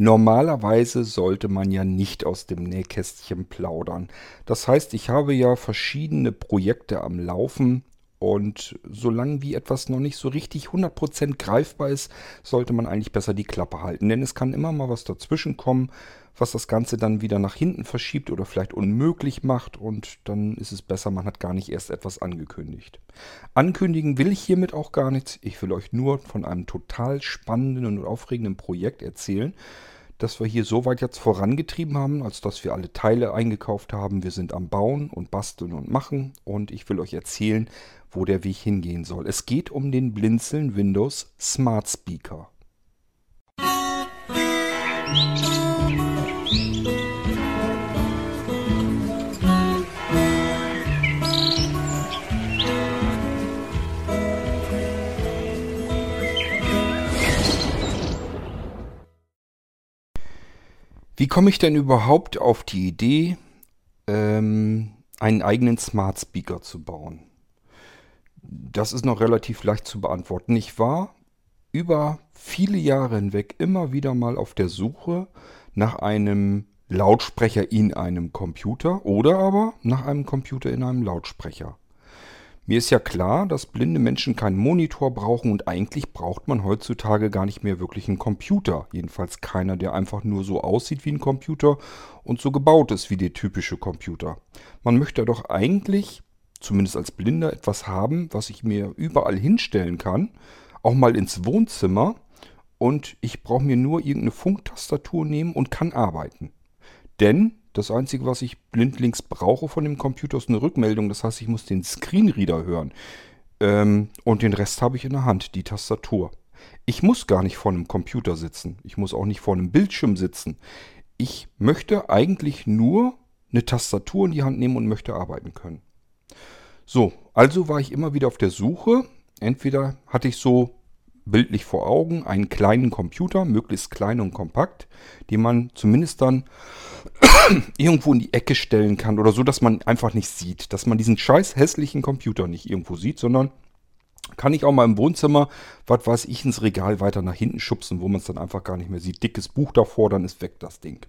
Normalerweise sollte man ja nicht aus dem Nähkästchen plaudern. Das heißt, ich habe ja verschiedene Projekte am Laufen und solange wie etwas noch nicht so richtig 100% greifbar ist, sollte man eigentlich besser die Klappe halten. Denn es kann immer mal was dazwischen kommen, was das Ganze dann wieder nach hinten verschiebt oder vielleicht unmöglich macht. Und dann ist es besser, man hat gar nicht erst etwas angekündigt. Ankündigen will ich hiermit auch gar nichts. Ich will euch nur von einem total spannenden und aufregenden Projekt erzählen das wir hier so weit jetzt vorangetrieben haben, als dass wir alle Teile eingekauft haben. Wir sind am Bauen und Basteln und Machen und ich will euch erzählen, wo der Weg hingehen soll. Es geht um den Blinzeln Windows Smart Speaker. Wie komme ich denn überhaupt auf die Idee, ähm, einen eigenen Smart Speaker zu bauen? Das ist noch relativ leicht zu beantworten. Ich war über viele Jahre hinweg immer wieder mal auf der Suche nach einem Lautsprecher in einem Computer oder aber nach einem Computer in einem Lautsprecher. Mir ist ja klar, dass blinde Menschen keinen Monitor brauchen und eigentlich braucht man heutzutage gar nicht mehr wirklich einen Computer. Jedenfalls keiner, der einfach nur so aussieht wie ein Computer und so gebaut ist wie der typische Computer. Man möchte doch eigentlich, zumindest als Blinder, etwas haben, was ich mir überall hinstellen kann, auch mal ins Wohnzimmer und ich brauche mir nur irgendeine Funktastatur nehmen und kann arbeiten. Denn das Einzige, was ich blindlings brauche von dem Computer, ist eine Rückmeldung. Das heißt, ich muss den Screenreader hören. Ähm, und den Rest habe ich in der Hand, die Tastatur. Ich muss gar nicht vor einem Computer sitzen. Ich muss auch nicht vor einem Bildschirm sitzen. Ich möchte eigentlich nur eine Tastatur in die Hand nehmen und möchte arbeiten können. So, also war ich immer wieder auf der Suche. Entweder hatte ich so bildlich vor Augen einen kleinen Computer, möglichst klein und kompakt, den man zumindest dann irgendwo in die Ecke stellen kann oder so, dass man einfach nicht sieht, dass man diesen scheiß hässlichen Computer nicht irgendwo sieht, sondern kann ich auch mal im Wohnzimmer, was weiß ich, ins Regal weiter nach hinten schubsen, wo man es dann einfach gar nicht mehr sieht. Dickes Buch davor, dann ist weg das Ding.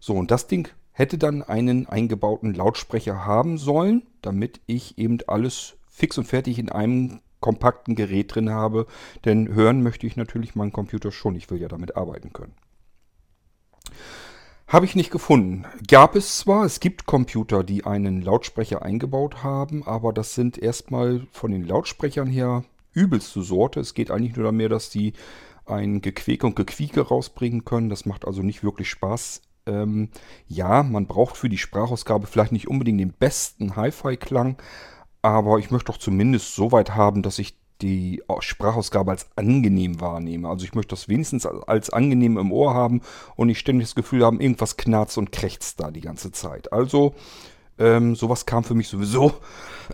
So, und das Ding hätte dann einen eingebauten Lautsprecher haben sollen, damit ich eben alles fix und fertig in einem kompakten Gerät drin habe. Denn hören möchte ich natürlich meinen Computer schon. Ich will ja damit arbeiten können. Habe ich nicht gefunden. Gab es zwar, es gibt Computer, die einen Lautsprecher eingebaut haben, aber das sind erstmal von den Lautsprechern her übelste Sorte. Es geht eigentlich nur mehr, dass die ein Gequäk und Gequieke rausbringen können. Das macht also nicht wirklich Spaß. Ähm, ja, man braucht für die Sprachausgabe vielleicht nicht unbedingt den besten Hi-Fi-Klang, aber ich möchte doch zumindest so weit haben, dass ich die Sprachausgabe als angenehm wahrnehme. Also ich möchte das wenigstens als angenehm im Ohr haben und nicht ständig das Gefühl haben, irgendwas knarzt und krächzt da die ganze Zeit. Also ähm, sowas kam für mich sowieso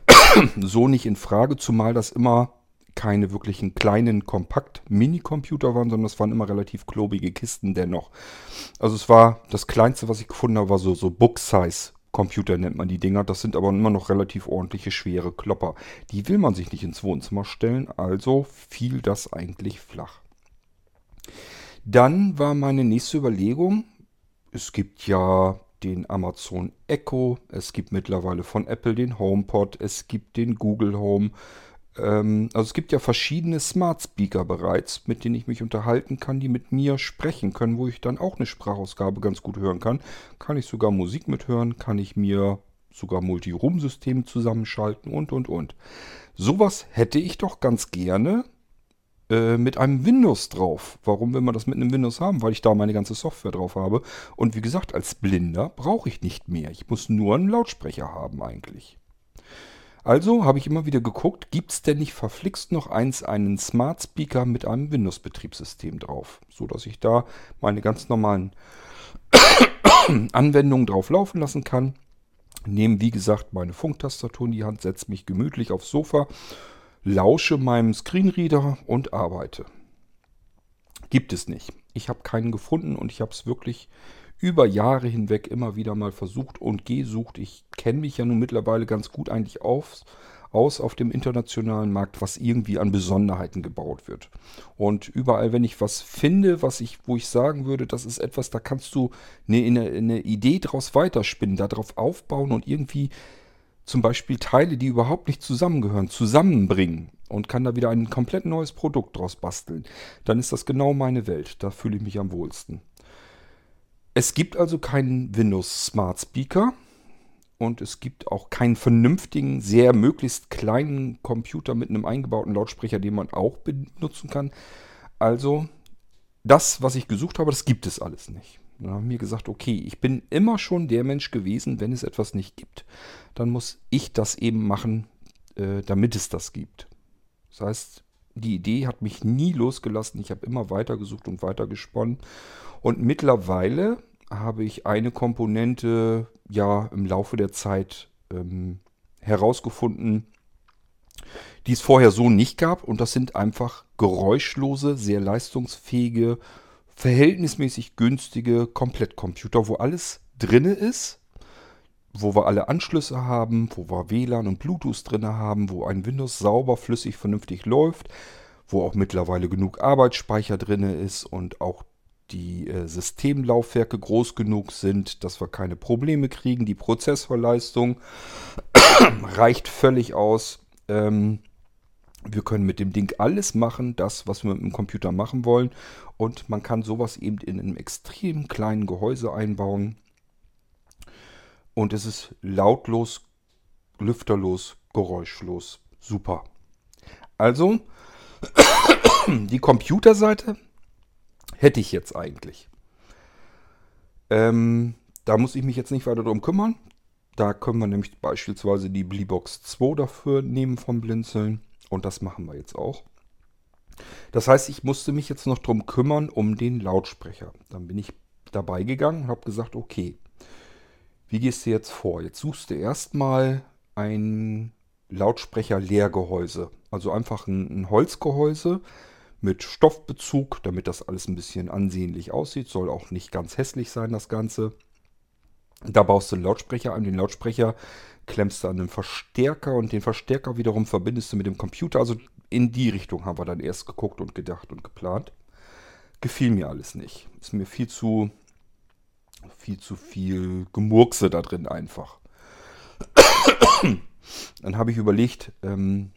so nicht in Frage, zumal das immer keine wirklichen kleinen Kompakt-Mini-Computer waren, sondern es waren immer relativ klobige Kisten dennoch. Also es war das kleinste, was ich gefunden habe, war so, so Book-Size Computer nennt man die Dinger. Das sind aber immer noch relativ ordentliche, schwere Klopper. Die will man sich nicht ins Wohnzimmer stellen, also fiel das eigentlich flach. Dann war meine nächste Überlegung, es gibt ja den Amazon Echo, es gibt mittlerweile von Apple den HomePod, es gibt den Google Home, ähm, also es gibt ja verschiedene Smart Speaker bereits, mit denen ich mich unterhalten kann, die mit mir sprechen können, wo ich dann auch eine Sprachausgabe ganz gut hören kann. Kann ich sogar Musik mithören, kann ich mir sogar Multi-Room-Systeme zusammenschalten und und und. Sowas hätte ich doch ganz gerne äh, mit einem Windows drauf. Warum will man das mit einem Windows haben? Weil ich da meine ganze Software drauf habe. Und wie gesagt, als Blinder brauche ich nicht mehr. Ich muss nur einen Lautsprecher haben eigentlich. Also habe ich immer wieder geguckt, gibt es denn nicht verflixt noch eins, einen Smart Speaker mit einem Windows-Betriebssystem drauf, so dass ich da meine ganz normalen Anwendungen drauf laufen lassen kann. Nehme, wie gesagt, meine Funktastatur in die Hand, setze mich gemütlich aufs Sofa, lausche meinem Screenreader und arbeite. Gibt es nicht. Ich habe keinen gefunden und ich habe es wirklich über Jahre hinweg immer wieder mal versucht und gesucht. Ich kenne mich ja nun mittlerweile ganz gut eigentlich auf, aus auf dem internationalen Markt, was irgendwie an Besonderheiten gebaut wird. Und überall, wenn ich was finde, was ich, wo ich sagen würde, das ist etwas, da kannst du eine, eine, eine Idee draus weiterspinnen, darauf aufbauen und irgendwie zum Beispiel Teile, die überhaupt nicht zusammengehören, zusammenbringen und kann da wieder ein komplett neues Produkt draus basteln, dann ist das genau meine Welt. Da fühle ich mich am wohlsten. Es gibt also keinen Windows Smart Speaker und es gibt auch keinen vernünftigen, sehr möglichst kleinen Computer mit einem eingebauten Lautsprecher, den man auch benutzen kann. Also das, was ich gesucht habe, das gibt es alles nicht. Dann haben wir gesagt, okay, ich bin immer schon der Mensch gewesen, wenn es etwas nicht gibt, dann muss ich das eben machen, äh, damit es das gibt. Das heißt, die Idee hat mich nie losgelassen. Ich habe immer weiter gesucht und weiter gesponnen. Und mittlerweile habe ich eine Komponente ja im Laufe der Zeit ähm, herausgefunden, die es vorher so nicht gab. Und das sind einfach geräuschlose, sehr leistungsfähige, verhältnismäßig günstige Komplettcomputer, wo alles drinne ist wo wir alle Anschlüsse haben, wo wir WLAN und Bluetooth drin haben, wo ein Windows sauber, flüssig, vernünftig läuft, wo auch mittlerweile genug Arbeitsspeicher drin ist und auch die äh, Systemlaufwerke groß genug sind, dass wir keine Probleme kriegen. Die Prozessorleistung reicht völlig aus. Ähm, wir können mit dem Ding alles machen, das, was wir mit dem Computer machen wollen. Und man kann sowas eben in einem extrem kleinen Gehäuse einbauen. Und es ist lautlos, lüfterlos, geräuschlos. Super. Also, die Computerseite hätte ich jetzt eigentlich. Ähm, da muss ich mich jetzt nicht weiter drum kümmern. Da können wir nämlich beispielsweise die Bleebox 2 dafür nehmen vom Blinzeln. Und das machen wir jetzt auch. Das heißt, ich musste mich jetzt noch drum kümmern um den Lautsprecher. Dann bin ich dabei gegangen und habe gesagt, okay, wie gehst du jetzt vor? Jetzt suchst du erstmal ein Lautsprecher-Leergehäuse. Also einfach ein, ein, Holzgehäuse mit Stoffbezug, damit das alles ein bisschen ansehnlich aussieht. Soll auch nicht ganz hässlich sein, das Ganze. Da baust du einen Lautsprecher an. Den Lautsprecher klemmst du an den Verstärker und den Verstärker wiederum verbindest du mit dem Computer. Also in die Richtung haben wir dann erst geguckt und gedacht und geplant. Gefiel mir alles nicht. Ist mir viel zu viel zu viel Gemurkse da drin einfach. Dann habe ich überlegt, ähm,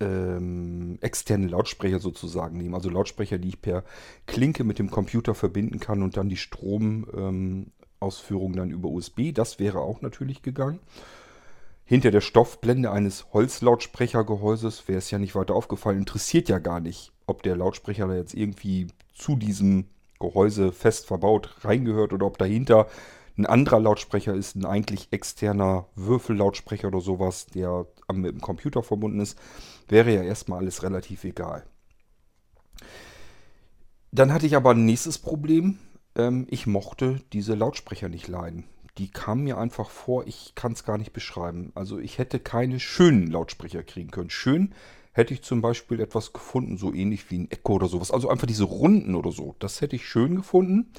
ähm, externe Lautsprecher sozusagen nehmen. Also Lautsprecher, die ich per Klinke mit dem Computer verbinden kann und dann die Stromausführung ähm, dann über USB. Das wäre auch natürlich gegangen. Hinter der Stoffblende eines Holzlautsprechergehäuses wäre es ja nicht weiter aufgefallen. Interessiert ja gar nicht, ob der Lautsprecher da jetzt irgendwie zu diesem Gehäuse fest verbaut reingehört oder ob dahinter ein anderer Lautsprecher ist, ein eigentlich externer Würfellautsprecher oder sowas, der mit dem Computer verbunden ist, wäre ja erstmal alles relativ egal. Dann hatte ich aber ein nächstes Problem. Ähm, ich mochte diese Lautsprecher nicht leiden. Die kamen mir einfach vor, ich kann es gar nicht beschreiben. Also ich hätte keine schönen Lautsprecher kriegen können. Schön hätte ich zum Beispiel etwas gefunden, so ähnlich wie ein Echo oder sowas. Also einfach diese Runden oder so. Das hätte ich schön gefunden.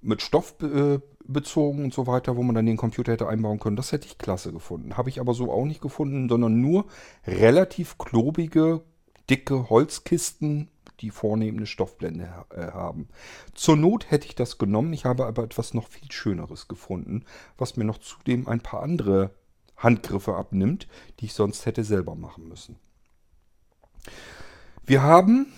Mit Stoff äh, bezogen und so weiter, wo man dann den Computer hätte einbauen können. Das hätte ich klasse gefunden. Habe ich aber so auch nicht gefunden, sondern nur relativ klobige, dicke Holzkisten, die vornehm eine Stoffblende äh, haben. Zur Not hätte ich das genommen. Ich habe aber etwas noch viel Schöneres gefunden, was mir noch zudem ein paar andere Handgriffe abnimmt, die ich sonst hätte selber machen müssen. Wir haben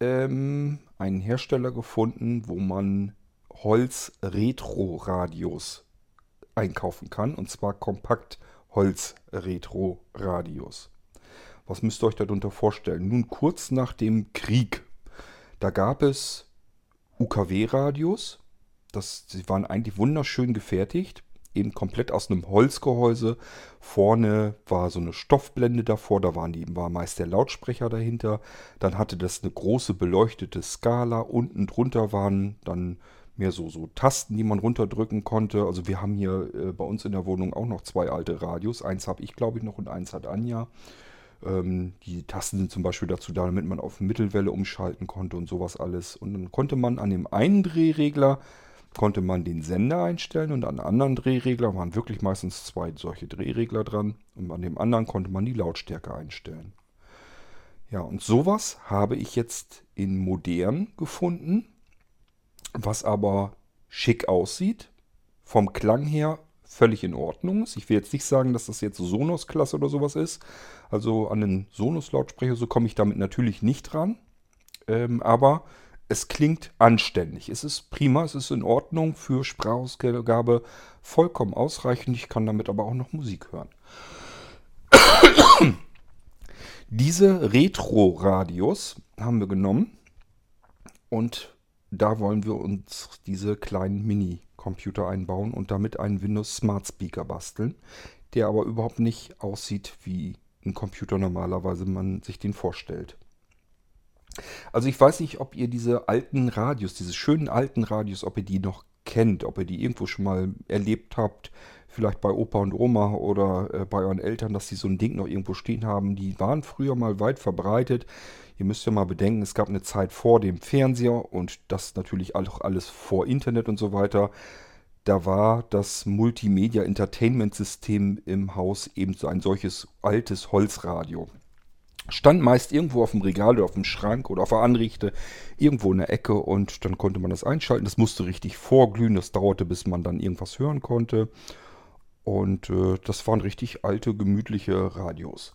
ähm, einen Hersteller gefunden, wo man Holz-Retro-Radios einkaufen kann. Und zwar kompakt Holz-Retro-Radios. Was müsst ihr euch darunter vorstellen? Nun, kurz nach dem Krieg, da gab es UKW-Radios. Das, die waren eigentlich wunderschön gefertigt eben komplett aus einem Holzgehäuse. Vorne war so eine Stoffblende davor, da waren die, war meist der Lautsprecher dahinter. Dann hatte das eine große beleuchtete Skala. Unten drunter waren dann mehr so, so Tasten, die man runterdrücken konnte. Also wir haben hier äh, bei uns in der Wohnung auch noch zwei alte Radios. Eins habe ich, glaube ich, noch und eins hat Anja. Ähm, die Tasten sind zum Beispiel dazu da, damit man auf Mittelwelle umschalten konnte und sowas alles. Und dann konnte man an dem einen Drehregler konnte man den Sender einstellen und an anderen Drehregler waren wirklich meistens zwei solche Drehregler dran und an dem anderen konnte man die Lautstärke einstellen. Ja, und sowas habe ich jetzt in modern gefunden, was aber schick aussieht, vom Klang her völlig in Ordnung ist. Ich will jetzt nicht sagen, dass das jetzt Sonos-Klasse oder sowas ist. Also an den Sonos-Lautsprecher, so komme ich damit natürlich nicht ran. Ähm, aber es klingt anständig. Es ist prima, es ist in Ordnung für Sprachausgabe vollkommen ausreichend. Ich kann damit aber auch noch Musik hören. Diese Retro-Radios haben wir genommen und da wollen wir uns diese kleinen Mini-Computer einbauen und damit einen Windows Smart Speaker basteln, der aber überhaupt nicht aussieht wie ein Computer normalerweise man sich den vorstellt. Also ich weiß nicht, ob ihr diese alten Radios, diese schönen alten Radios, ob ihr die noch kennt, ob ihr die irgendwo schon mal erlebt habt, vielleicht bei Opa und Oma oder äh, bei euren Eltern, dass sie so ein Ding noch irgendwo stehen haben. Die waren früher mal weit verbreitet. Ihr müsst ja mal bedenken, es gab eine Zeit vor dem Fernseher und das natürlich auch alles vor Internet und so weiter. Da war das Multimedia-Entertainment-System im Haus eben so ein solches altes Holzradio. Stand meist irgendwo auf dem Regal oder auf dem Schrank oder auf der Anrichte, irgendwo in der Ecke und dann konnte man das einschalten. Das musste richtig vorglühen, das dauerte, bis man dann irgendwas hören konnte. Und äh, das waren richtig alte, gemütliche Radios.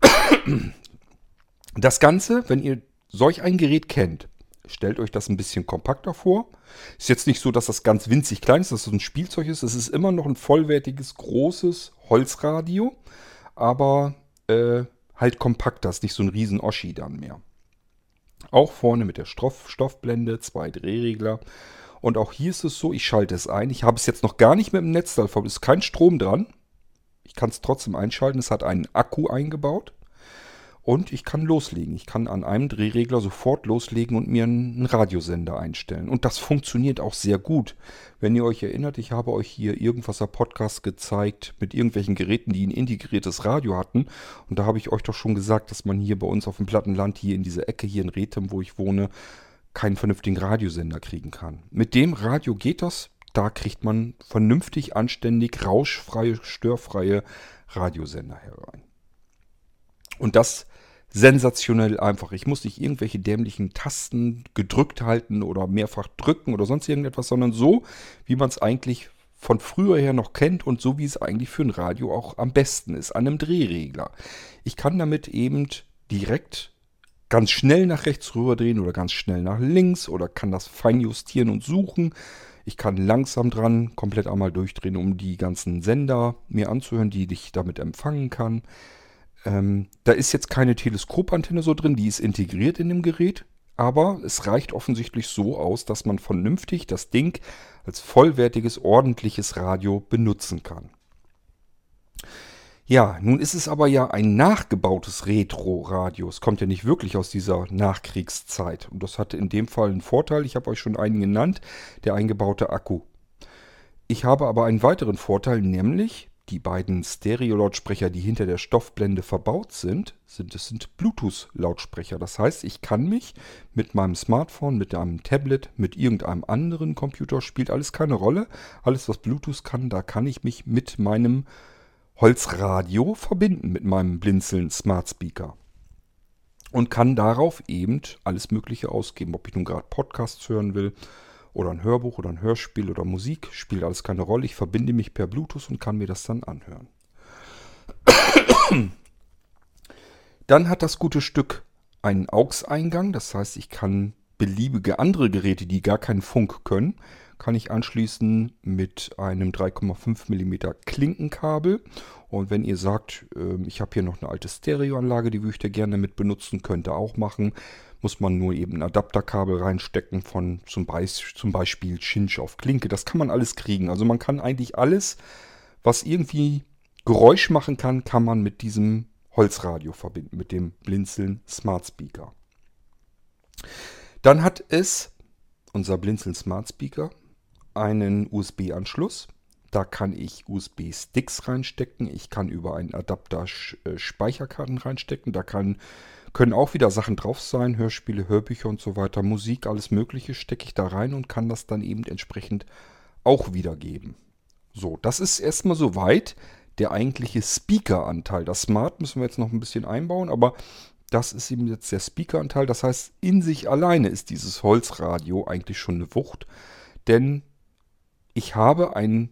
Das Ganze, wenn ihr solch ein Gerät kennt, stellt euch das ein bisschen kompakter vor. Ist jetzt nicht so, dass das ganz winzig klein ist, dass es ein Spielzeug ist. Es ist immer noch ein vollwertiges, großes Holzradio, aber äh, halt kompakter, ist nicht so ein riesen Oschi dann mehr. Auch vorne mit der Stoff Stoffblende, zwei Drehregler. Und auch hier ist es so, ich schalte es ein. Ich habe es jetzt noch gar nicht mit dem Netz, da ist kein Strom dran. Ich kann es trotzdem einschalten. Es hat einen Akku eingebaut. Und ich kann loslegen. Ich kann an einem Drehregler sofort loslegen und mir einen Radiosender einstellen. Und das funktioniert auch sehr gut. Wenn ihr euch erinnert, ich habe euch hier irgendwas Podcast gezeigt mit irgendwelchen Geräten, die ein integriertes Radio hatten. Und da habe ich euch doch schon gesagt, dass man hier bei uns auf dem Plattenland, hier in dieser Ecke, hier in Rethem, wo ich wohne, keinen vernünftigen Radiosender kriegen kann. Mit dem Radio geht das. Da kriegt man vernünftig, anständig, rauschfreie, störfreie Radiosender herein. Und das sensationell einfach. Ich muss nicht irgendwelche dämlichen Tasten gedrückt halten oder mehrfach drücken oder sonst irgendetwas, sondern so, wie man es eigentlich von früher her noch kennt und so wie es eigentlich für ein Radio auch am besten ist, an einem Drehregler. Ich kann damit eben direkt ganz schnell nach rechts rüber drehen oder ganz schnell nach links oder kann das fein justieren und suchen. Ich kann langsam dran komplett einmal durchdrehen, um die ganzen Sender mir anzuhören, die ich damit empfangen kann. Ähm, da ist jetzt keine Teleskopantenne so drin, die ist integriert in dem Gerät, aber es reicht offensichtlich so aus, dass man vernünftig das Ding als vollwertiges, ordentliches Radio benutzen kann. Ja, nun ist es aber ja ein nachgebautes Retro-Radio. Es kommt ja nicht wirklich aus dieser Nachkriegszeit. Und das hatte in dem Fall einen Vorteil. Ich habe euch schon einen genannt, der eingebaute Akku. Ich habe aber einen weiteren Vorteil, nämlich die beiden Stereo-Lautsprecher, die hinter der Stoffblende verbaut sind, sind es sind Bluetooth-Lautsprecher. Das heißt, ich kann mich mit meinem Smartphone, mit einem Tablet, mit irgendeinem anderen Computer, spielt alles keine Rolle. Alles, was Bluetooth kann, da kann ich mich mit meinem Holzradio verbinden, mit meinem Blinzeln Smart Speaker. Und kann darauf eben alles Mögliche ausgeben, ob ich nun gerade Podcasts hören will oder ein Hörbuch oder ein Hörspiel oder Musik, spielt alles keine Rolle. Ich verbinde mich per Bluetooth und kann mir das dann anhören. Dann hat das gute Stück einen AUX-Eingang, das heißt, ich kann beliebige andere Geräte, die gar keinen Funk können, kann ich anschließen mit einem 3,5 mm Klinkenkabel. Und wenn ihr sagt, ähm, ich habe hier noch eine alte Stereoanlage, die würde ich da gerne mit benutzen, könnt ihr auch machen muss man nur eben ein Adapterkabel reinstecken von zum, Be zum Beispiel Cinch auf Klinke. Das kann man alles kriegen. Also man kann eigentlich alles, was irgendwie Geräusch machen kann, kann man mit diesem Holzradio verbinden, mit dem Blinzeln Smart Speaker. Dann hat es, unser Blinzeln Smart Speaker, einen USB-Anschluss. Da kann ich USB-Sticks reinstecken. Ich kann über einen Adapter äh, Speicherkarten reinstecken. Da kann Können auch wieder Sachen drauf sein, Hörspiele, Hörbücher und so weiter, Musik, alles Mögliche stecke ich da rein und kann das dann eben entsprechend auch wiedergeben. So, das ist erstmal soweit der eigentliche Speaker-Anteil. Das Smart müssen wir jetzt noch ein bisschen einbauen, aber das ist eben jetzt der Speaker-Anteil. Das heißt, in sich alleine ist dieses Holzradio eigentlich schon eine Wucht, denn ich habe ein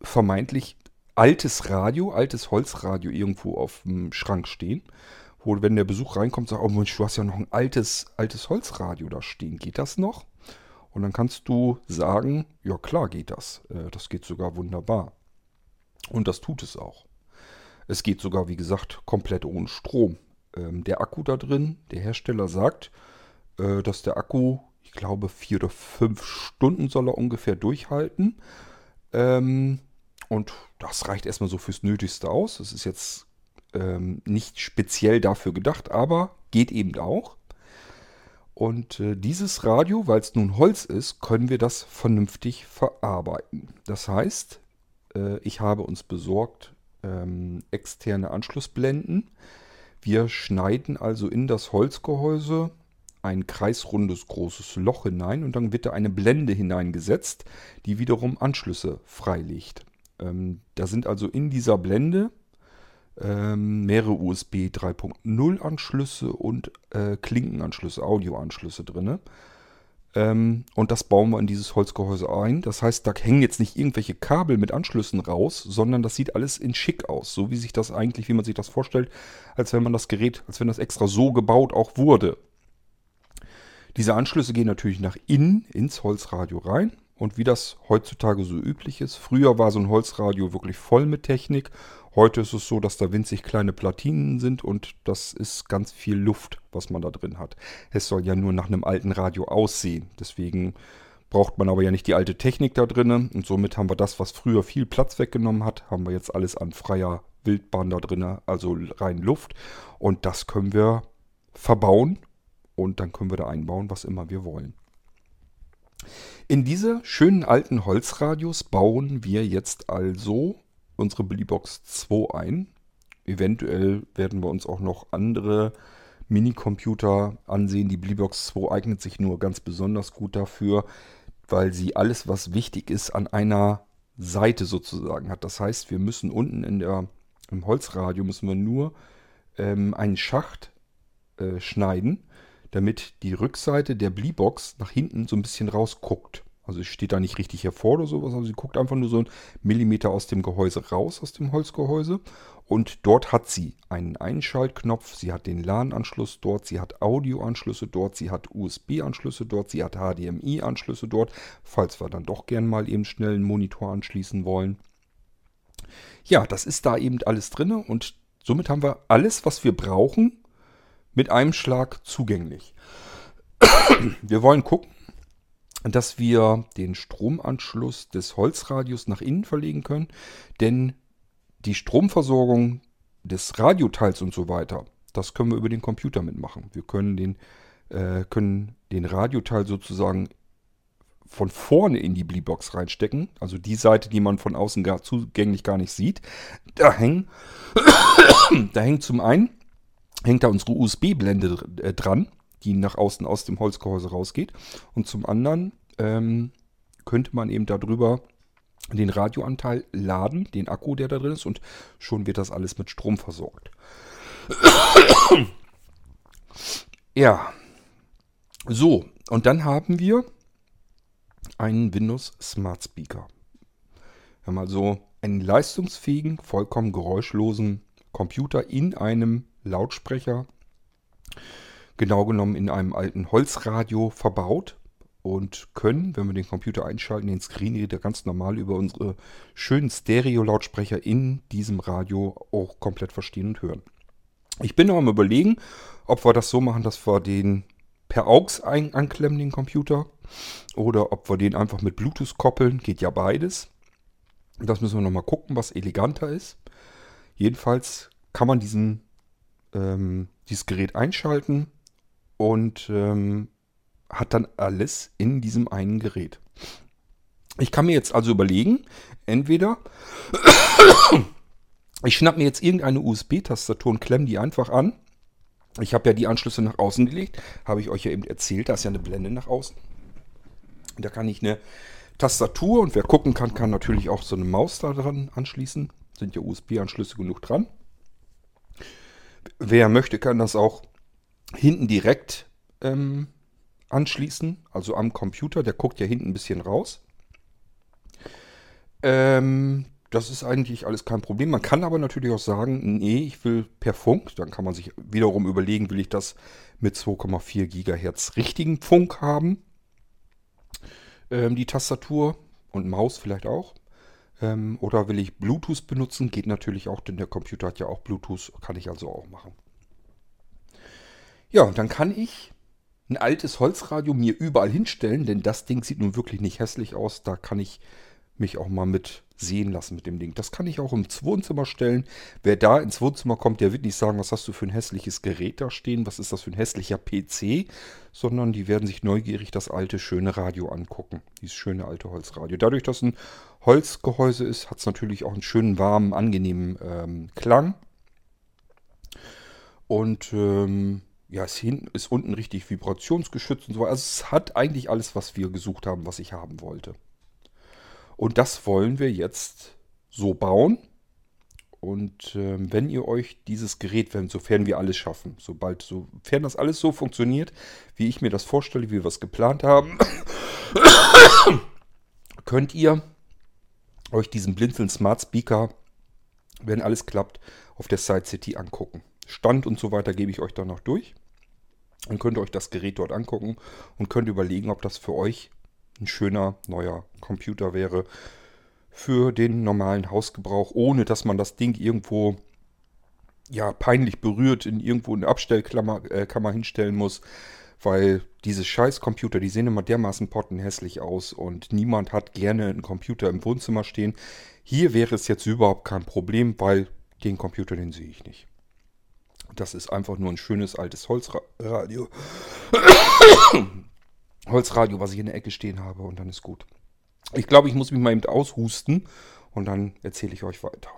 vermeintlich altes Radio, altes Holzradio irgendwo auf dem Schrank stehen, wo wenn der Besuch reinkommt, sagt, oh Mensch, du hast ja noch ein altes, altes Holzradio da stehen. Geht das noch? Und dann kannst du sagen, ja klar geht das. Äh, das geht sogar wunderbar. Und das tut es auch. Es geht sogar, wie gesagt, komplett ohne Strom. Ähm, der Akku da drin, der Hersteller sagt, äh, dass der Akku, ich glaube, vier oder fünf Stunden soll er ungefähr durchhalten. Ähm, und das reicht erstmal so fürs Nötigste aus. Es ist jetzt ähm, nicht speziell dafür gedacht, aber geht eben auch. Und äh, dieses Radio, weil es nun Holz ist, können wir das vernünftig verarbeiten. Das heißt, äh, ich habe uns besorgt ähm, externe Anschlussblenden. Wir schneiden also in das Holzgehäuse ein kreisrundes großes Loch hinein und dann wird da eine Blende hineingesetzt, die wiederum Anschlüsse freilegt. Ähm, da sind also in dieser Blende ähm, mehrere USB 3.0 Anschlüsse und äh, Klinkenanschlüsse, Audioanschlüsse drin. Ähm, und das bauen wir in dieses Holzgehäuse ein. Das heißt, da hängen jetzt nicht irgendwelche Kabel mit Anschlüssen raus, sondern das sieht alles in schick aus. So wie sich das eigentlich, wie man sich das vorstellt, als wenn man das Gerät, als wenn das extra so gebaut auch wurde. Diese Anschlüsse gehen natürlich nach innen ins Holzradio rein. Und wie das heutzutage so üblich ist, früher war so ein Holzradio wirklich voll mit Technik. Heute ist es so, dass da winzig kleine Platinen sind und das ist ganz viel Luft, was man da drin hat. Es soll ja nur nach einem alten Radio aussehen. Deswegen braucht man aber ja nicht die alte Technik da drin. Und somit haben wir das, was früher viel Platz weggenommen hat, haben wir jetzt alles an freier Wildbahn da drin, also rein Luft. Und das können wir verbauen und dann können wir da einbauen, was immer wir wollen. In diese schönen alten Holzradios bauen wir jetzt also unsere Bullybox 2 ein. Eventuell werden wir uns auch noch andere Minicomputer ansehen. Die Bullybox 2 eignet sich nur ganz besonders gut dafür, weil sie alles, was wichtig ist, an einer Seite sozusagen hat. Das heißt, wir müssen unten in der, im Holzradio müssen wir nur ähm, einen Schacht äh, schneiden damit die Rückseite der Bleebox nach hinten so ein bisschen rausguckt. Also es steht da nicht richtig hervor oder sowas, aber sie guckt einfach nur so einen Millimeter aus dem Gehäuse raus, aus dem Holzgehäuse. Und dort hat sie einen Einschaltknopf, sie hat den LAN-Anschluss dort, sie hat Audioanschlüsse dort, sie hat USB-Anschlüsse dort, sie hat HDMI-Anschlüsse dort, falls wir dann doch gern mal eben schnell einen Monitor anschließen wollen. Ja, das ist da eben alles drin und somit haben wir alles, was wir brauchen, mit einem Schlag zugänglich. Wir wollen gucken, dass wir den Stromanschluss des Holzradios nach innen verlegen können, denn die Stromversorgung des Radioteils und so weiter, das können wir über den Computer mitmachen. Wir können den, äh, können den Radioteil sozusagen von vorne in die Bleebox reinstecken, also die Seite, die man von außen gar zugänglich gar nicht sieht. Da hängen, da hängt zum einen hängt da unsere USB-Blende äh, dran, die nach außen aus dem Holzgehäuse rausgeht. Und zum anderen ähm, könnte man eben darüber den Radioanteil laden, den Akku, der da drin ist, und schon wird das alles mit Strom versorgt. ja. So, und dann haben wir einen Windows Smart Speaker. Wir haben also einen leistungsfähigen, vollkommen geräuschlosen Computer in einem Lautsprecher, genau genommen in einem alten Holzradio verbaut und können, wenn wir den Computer einschalten, den Screenreader ganz normal über unsere schönen Stereo-Lautsprecher in diesem Radio auch komplett verstehen und hören. Ich bin noch am überlegen, ob wir das so machen, dass wir den per AUX anklemmen, den Computer, oder ob wir den einfach mit Bluetooth koppeln. Geht ja beides. Das müssen wir nochmal gucken, was eleganter ist. Jedenfalls kann man diesen ähm, dieses Gerät einschalten und ähm, hat dann alles in diesem einen Gerät. Ich kann mir jetzt also überlegen, entweder ich schnapp mir jetzt irgendeine USB-Tastatur und klemme die einfach an Ich habe ja die Anschlüsse nach außen gelegt, habe ich euch ja eben erzählt, da ist ja eine Blende nach außen. Da kann ich eine Tastatur und wer gucken kann, kann natürlich auch so eine Maus da dran anschließen. Sind ja USB-Anschlüsse genug dran. Wer möchte, kann das auch hinten direkt ähm, anschließen, also am Computer. Der guckt ja hinten ein bisschen raus. Ähm, das ist eigentlich alles kein Problem. Man kann aber natürlich auch sagen, nee, ich will per Funk. Dann kann man sich wiederum überlegen, will ich das mit 2,4 GHz richtigen Funk haben ähm, die Tastatur und Maus vielleicht auch. Ähm, oder will ich Bluetooth benutzen? Geht natürlich auch, denn der Computer hat ja auch Bluetooth, kann ich also auch machen. Ja, und dann kann ich ein altes Holzradio mir überall hinstellen, denn das Ding sieht nun wirklich nicht hässlich aus. Da kann ich mich auch mal mit sehen lassen mit dem Ding. Das kann ich auch ins Wohnzimmer stellen. Wer da ins Wohnzimmer kommt, der wird nicht sagen, was hast du für ein hässliches Gerät da stehen, was ist das für ein hässlicher PC, sondern die werden sich neugierig das alte schöne Radio angucken. Dieses schöne alte Holzradio. Dadurch, dass ein Holzgehäuse ist, hat es natürlich auch einen schönen, warmen, angenehmen ähm, Klang. Und ähm, ja, es ist unten richtig vibrationsgeschützt und so. Also es hat eigentlich alles, was wir gesucht haben, was ich haben wollte. Und das wollen wir jetzt so bauen. Und äh, wenn ihr euch dieses Gerät, wenn, sofern wir alles schaffen, sobald, sofern das alles so funktioniert, wie ich mir das vorstelle, wie wir es geplant haben, könnt ihr euch diesen Blinzeln Smart Speaker, wenn alles klappt, auf der Side City angucken. Stand und so weiter gebe ich euch dann noch durch. Dann könnt ihr euch das Gerät dort angucken und könnt überlegen, ob das für euch ein schöner neuer Computer wäre für den normalen Hausgebrauch, ohne dass man das Ding irgendwo ja peinlich berührt in irgendwo eine Abstellkammer äh, hinstellen muss, weil diese Scheiß-Computer, die sehen immer dermaßen pottenhässlich aus und niemand hat gerne einen Computer im Wohnzimmer stehen. Hier wäre es jetzt überhaupt kein Problem, weil den Computer, den sehe ich nicht. Das ist einfach nur ein schönes altes Holzradio. Holzradio, was ich in der Ecke stehen habe und dann ist gut. Ich glaube, ich muss mich mal eben aushusten und dann erzähle ich euch weiter.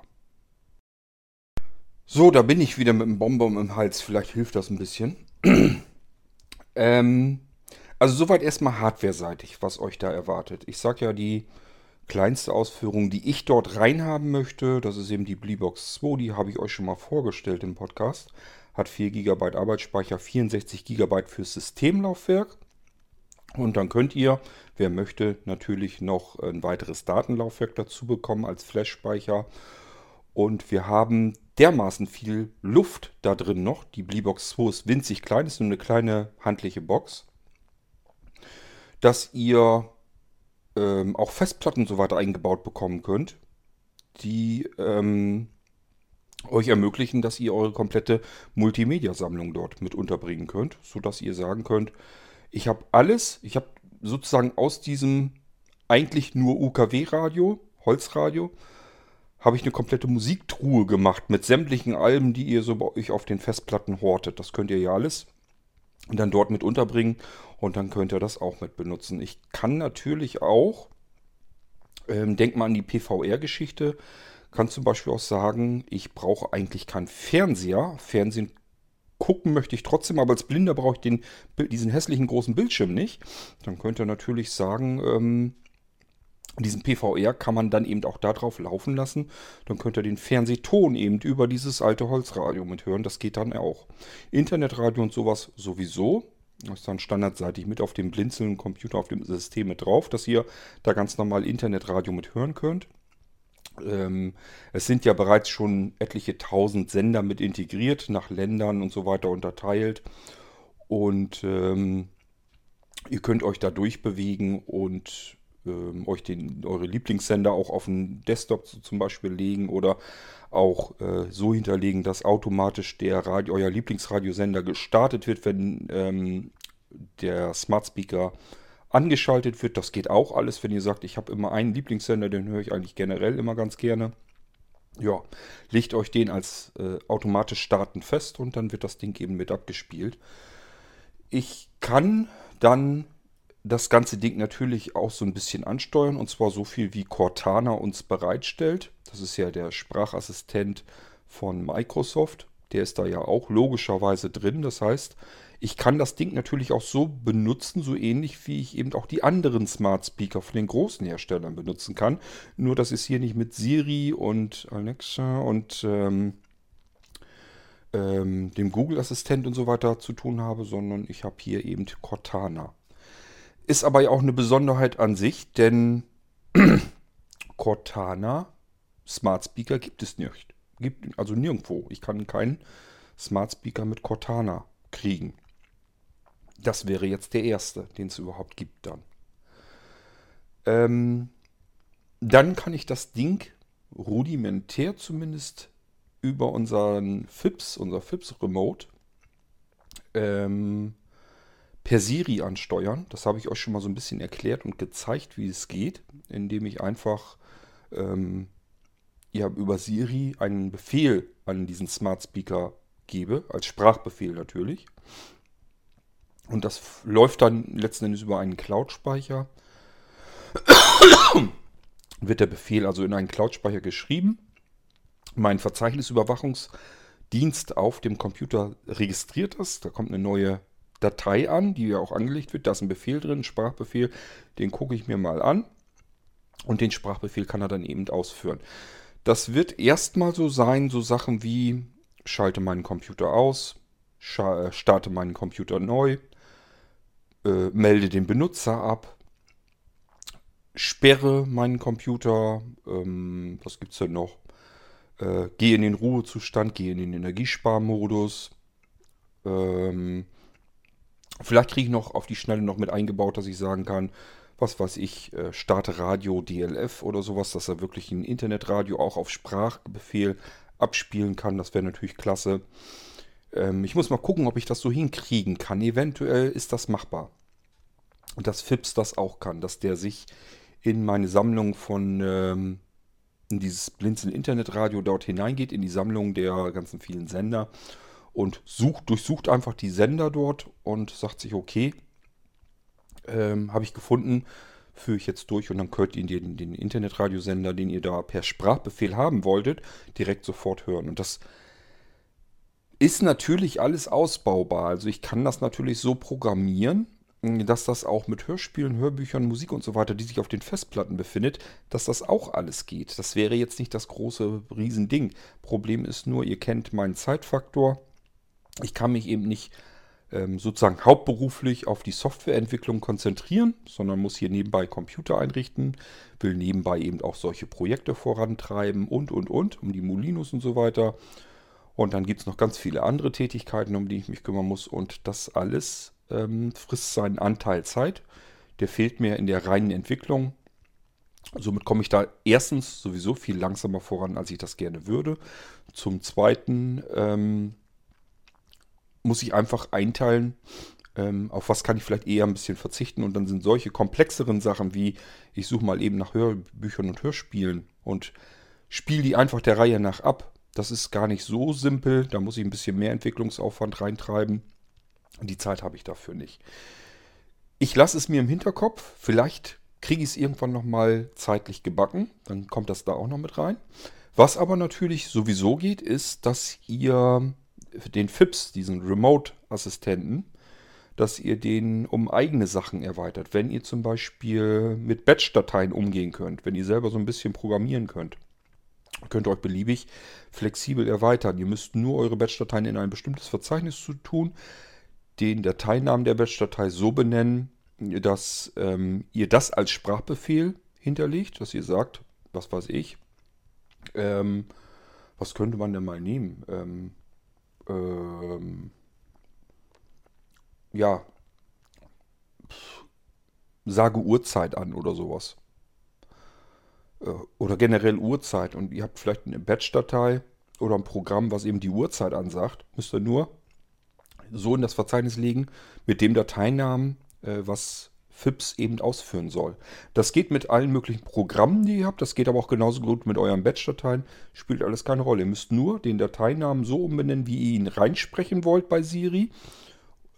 So, da bin ich wieder mit dem Bonbon im Hals. Vielleicht hilft das ein bisschen. ähm, also soweit erstmal hardware-seitig, was euch da erwartet. Ich sage ja, die kleinste Ausführung, die ich dort reinhaben möchte, das ist eben die Bleebox 2, die habe ich euch schon mal vorgestellt im Podcast. Hat 4 GB Arbeitsspeicher, 64 GB fürs Systemlaufwerk. Und dann könnt ihr, wer möchte, natürlich noch ein weiteres Datenlaufwerk dazu bekommen als Flash-Speicher. Und wir haben dermaßen viel Luft da drin noch. Die Bleebox 2 ist winzig klein, ist nur eine kleine handliche Box. Dass ihr ähm, auch Festplatten und so weiter eingebaut bekommen könnt, die ähm, euch ermöglichen, dass ihr eure komplette Multimedia-Sammlung dort mit unterbringen könnt, sodass ihr sagen könnt, ich habe alles, ich habe sozusagen aus diesem eigentlich nur UKW-Radio, Holzradio, habe ich eine komplette Musiktruhe gemacht mit sämtlichen Alben, die ihr so bei euch auf den Festplatten hortet. Das könnt ihr ja alles dann dort mit unterbringen und dann könnt ihr das auch mit benutzen. Ich kann natürlich auch, ähm, denkt mal an die PVR-Geschichte, kann zum Beispiel auch sagen, ich brauche eigentlich keinen Fernseher. Fernsehen gucken möchte ich trotzdem, aber als Blinder brauche ich den, diesen hässlichen großen Bildschirm nicht. Dann könnt ihr natürlich sagen, ähm, diesen PVR kann man dann eben auch darauf laufen lassen. Dann könnt ihr den Fernsehton eben über dieses alte Holzradio mithören. Das geht dann auch. Internetradio und sowas sowieso. Das ist dann standardseitig mit auf dem blinzelnden Computer, auf dem System mit drauf, dass ihr da ganz normal Internetradio mithören könnt. Ähm, es sind ja bereits schon etliche tausend Sender mit integriert, nach Ländern und so weiter unterteilt. Und ähm, ihr könnt euch da durchbewegen und ähm, euch den, eure Lieblingssender auch auf den Desktop zum Beispiel legen oder auch äh, so hinterlegen, dass automatisch der Radio, euer Lieblingsradiosender gestartet wird, wenn ähm, der Smart Speaker angeschaltet wird. Das geht auch alles, wenn ihr sagt, ich habe immer einen Lieblingssender, den höre ich eigentlich generell immer ganz gerne. Ja, legt euch den als äh, automatisch starten fest und dann wird das Ding eben mit abgespielt. Ich kann dann das ganze Ding natürlich auch so ein bisschen ansteuern und zwar so viel wie Cortana uns bereitstellt. Das ist ja der Sprachassistent von Microsoft. Der ist da ja auch logischerweise drin. Das heißt, ich kann das Ding natürlich auch so benutzen, so ähnlich wie ich eben auch die anderen Smart Speaker von den großen Herstellern benutzen kann. Nur, dass ich es hier nicht mit Siri und Alexa und ähm, ähm, dem Google-Assistent und so weiter zu tun habe, sondern ich habe hier eben Cortana. Ist aber ja auch eine Besonderheit an sich, denn Cortana Smart Speaker gibt es nicht. Gibt also nirgendwo. Ich kann keinen Smart Speaker mit Cortana kriegen. Das wäre jetzt der erste, den es überhaupt gibt dann. Ähm, dann kann ich das Ding rudimentär zumindest über unseren FIPS, unser FIPS Remote, ähm, per Siri ansteuern. Das habe ich euch schon mal so ein bisschen erklärt und gezeigt, wie es geht, indem ich einfach ähm, ja, über Siri einen Befehl an diesen Smart Speaker gebe, als Sprachbefehl natürlich. Und das läuft dann letzten Endes über einen Cloud-Speicher. Wird der Befehl also in einen Cloud-Speicher geschrieben. Mein Verzeichnisüberwachungsdienst auf dem Computer registriert das. Da kommt eine neue Datei an, die ja auch angelegt wird. Da ist ein Befehl drin, ein Sprachbefehl. Den gucke ich mir mal an. Und den Sprachbefehl kann er dann eben ausführen. Das wird erstmal so sein, so Sachen wie schalte meinen Computer aus, äh, starte meinen Computer neu, äh, melde den Benutzer ab, sperre meinen Computer, ähm, was gibt es denn noch? Äh, gehe in den Ruhezustand, gehe in den Energiesparmodus. Ähm, vielleicht kriege ich noch auf die Schnelle noch mit eingebaut, dass ich sagen kann, was weiß ich, äh, starte Radio DLF oder sowas, dass er wirklich ein Internetradio auch auf Sprachbefehl abspielen kann. Das wäre natürlich klasse. Ähm, ich muss mal gucken, ob ich das so hinkriegen kann. Eventuell ist das machbar. Und dass Fips das auch kann, dass der sich in meine Sammlung von ähm, in dieses Blinzeln Internetradio dort hineingeht, in die Sammlung der ganzen vielen Sender und sucht, durchsucht einfach die Sender dort und sagt sich, okay, ähm, habe ich gefunden, führe ich jetzt durch und dann könnt ihr den, den Internetradiosender, den ihr da per Sprachbefehl haben wolltet, direkt sofort hören. Und das ist natürlich alles ausbaubar. Also ich kann das natürlich so programmieren, dass das auch mit Hörspielen, Hörbüchern, Musik und so weiter, die sich auf den Festplatten befindet, dass das auch alles geht. Das wäre jetzt nicht das große Riesending. Problem ist nur, ihr kennt meinen Zeitfaktor. Ich kann mich eben nicht ähm, sozusagen hauptberuflich auf die Softwareentwicklung konzentrieren, sondern muss hier nebenbei Computer einrichten, will nebenbei eben auch solche Projekte vorantreiben und, und, und, um die Molinos und so weiter. Und dann gibt es noch ganz viele andere Tätigkeiten, um die ich mich kümmern muss. Und das alles ähm, frisst seinen Anteil Zeit. Der fehlt mir in der reinen Entwicklung. Somit komme ich da erstens sowieso viel langsamer voran, als ich das gerne würde. Zum Zweiten ähm, muss ich einfach einteilen, ähm, auf was kann ich vielleicht eher ein bisschen verzichten. Und dann sind solche komplexeren Sachen wie, ich suche mal eben nach Hörbüchern und Hörspielen und spiele die einfach der Reihe nach ab. Das ist gar nicht so simpel. Da muss ich ein bisschen mehr Entwicklungsaufwand reintreiben. Die Zeit habe ich dafür nicht. Ich lasse es mir im Hinterkopf. Vielleicht kriege ich es irgendwann nochmal zeitlich gebacken. Dann kommt das da auch noch mit rein. Was aber natürlich sowieso geht, ist, dass ihr den FIPS, diesen Remote-Assistenten, dass ihr den um eigene Sachen erweitert. Wenn ihr zum Beispiel mit Batch-Dateien umgehen könnt, wenn ihr selber so ein bisschen programmieren könnt, könnt ihr euch beliebig flexibel erweitern. Ihr müsst nur eure Batch-Dateien in ein bestimmtes Verzeichnis zu tun, den Dateinamen der Batch-Datei so benennen, dass ähm, ihr das als Sprachbefehl hinterlegt, dass ihr sagt, was weiß ich, ähm, was könnte man denn mal nehmen? Ähm, ähm, ja, sage Uhrzeit an oder sowas. Äh, oder generell Uhrzeit. Und ihr habt vielleicht eine Batch-Datei oder ein Programm, was eben die Uhrzeit ansagt. Müsst ihr nur so in das Verzeichnis legen mit dem Dateinamen, äh, was FIPS eben ausführen soll. Das geht mit allen möglichen Programmen, die ihr habt. Das geht aber auch genauso gut mit euren Batch-Dateien. Spielt alles keine Rolle. Ihr müsst nur den Dateinamen so umbenennen, wie ihr ihn reinsprechen wollt bei Siri.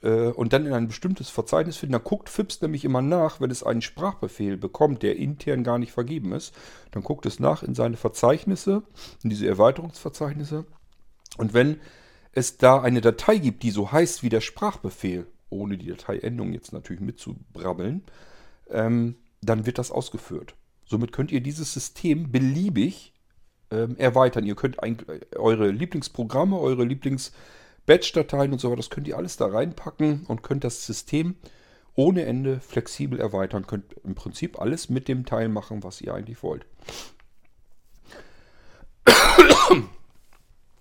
Äh, und dann in ein bestimmtes Verzeichnis finden. Da guckt FIPS nämlich immer nach, wenn es einen Sprachbefehl bekommt, der intern gar nicht vergeben ist. Dann guckt es nach in seine Verzeichnisse, in diese Erweiterungsverzeichnisse. Und wenn es da eine Datei gibt, die so heißt wie der Sprachbefehl, ohne die Dateiendung jetzt natürlich mitzubrabbeln, ähm, dann wird das ausgeführt. Somit könnt ihr dieses System beliebig ähm, erweitern. Ihr könnt ein, eure Lieblingsprogramme, eure Lieblings-Batch-Dateien und so weiter, das könnt ihr alles da reinpacken und könnt das System ohne Ende flexibel erweitern. Könnt im Prinzip alles mit dem Teil machen, was ihr eigentlich wollt.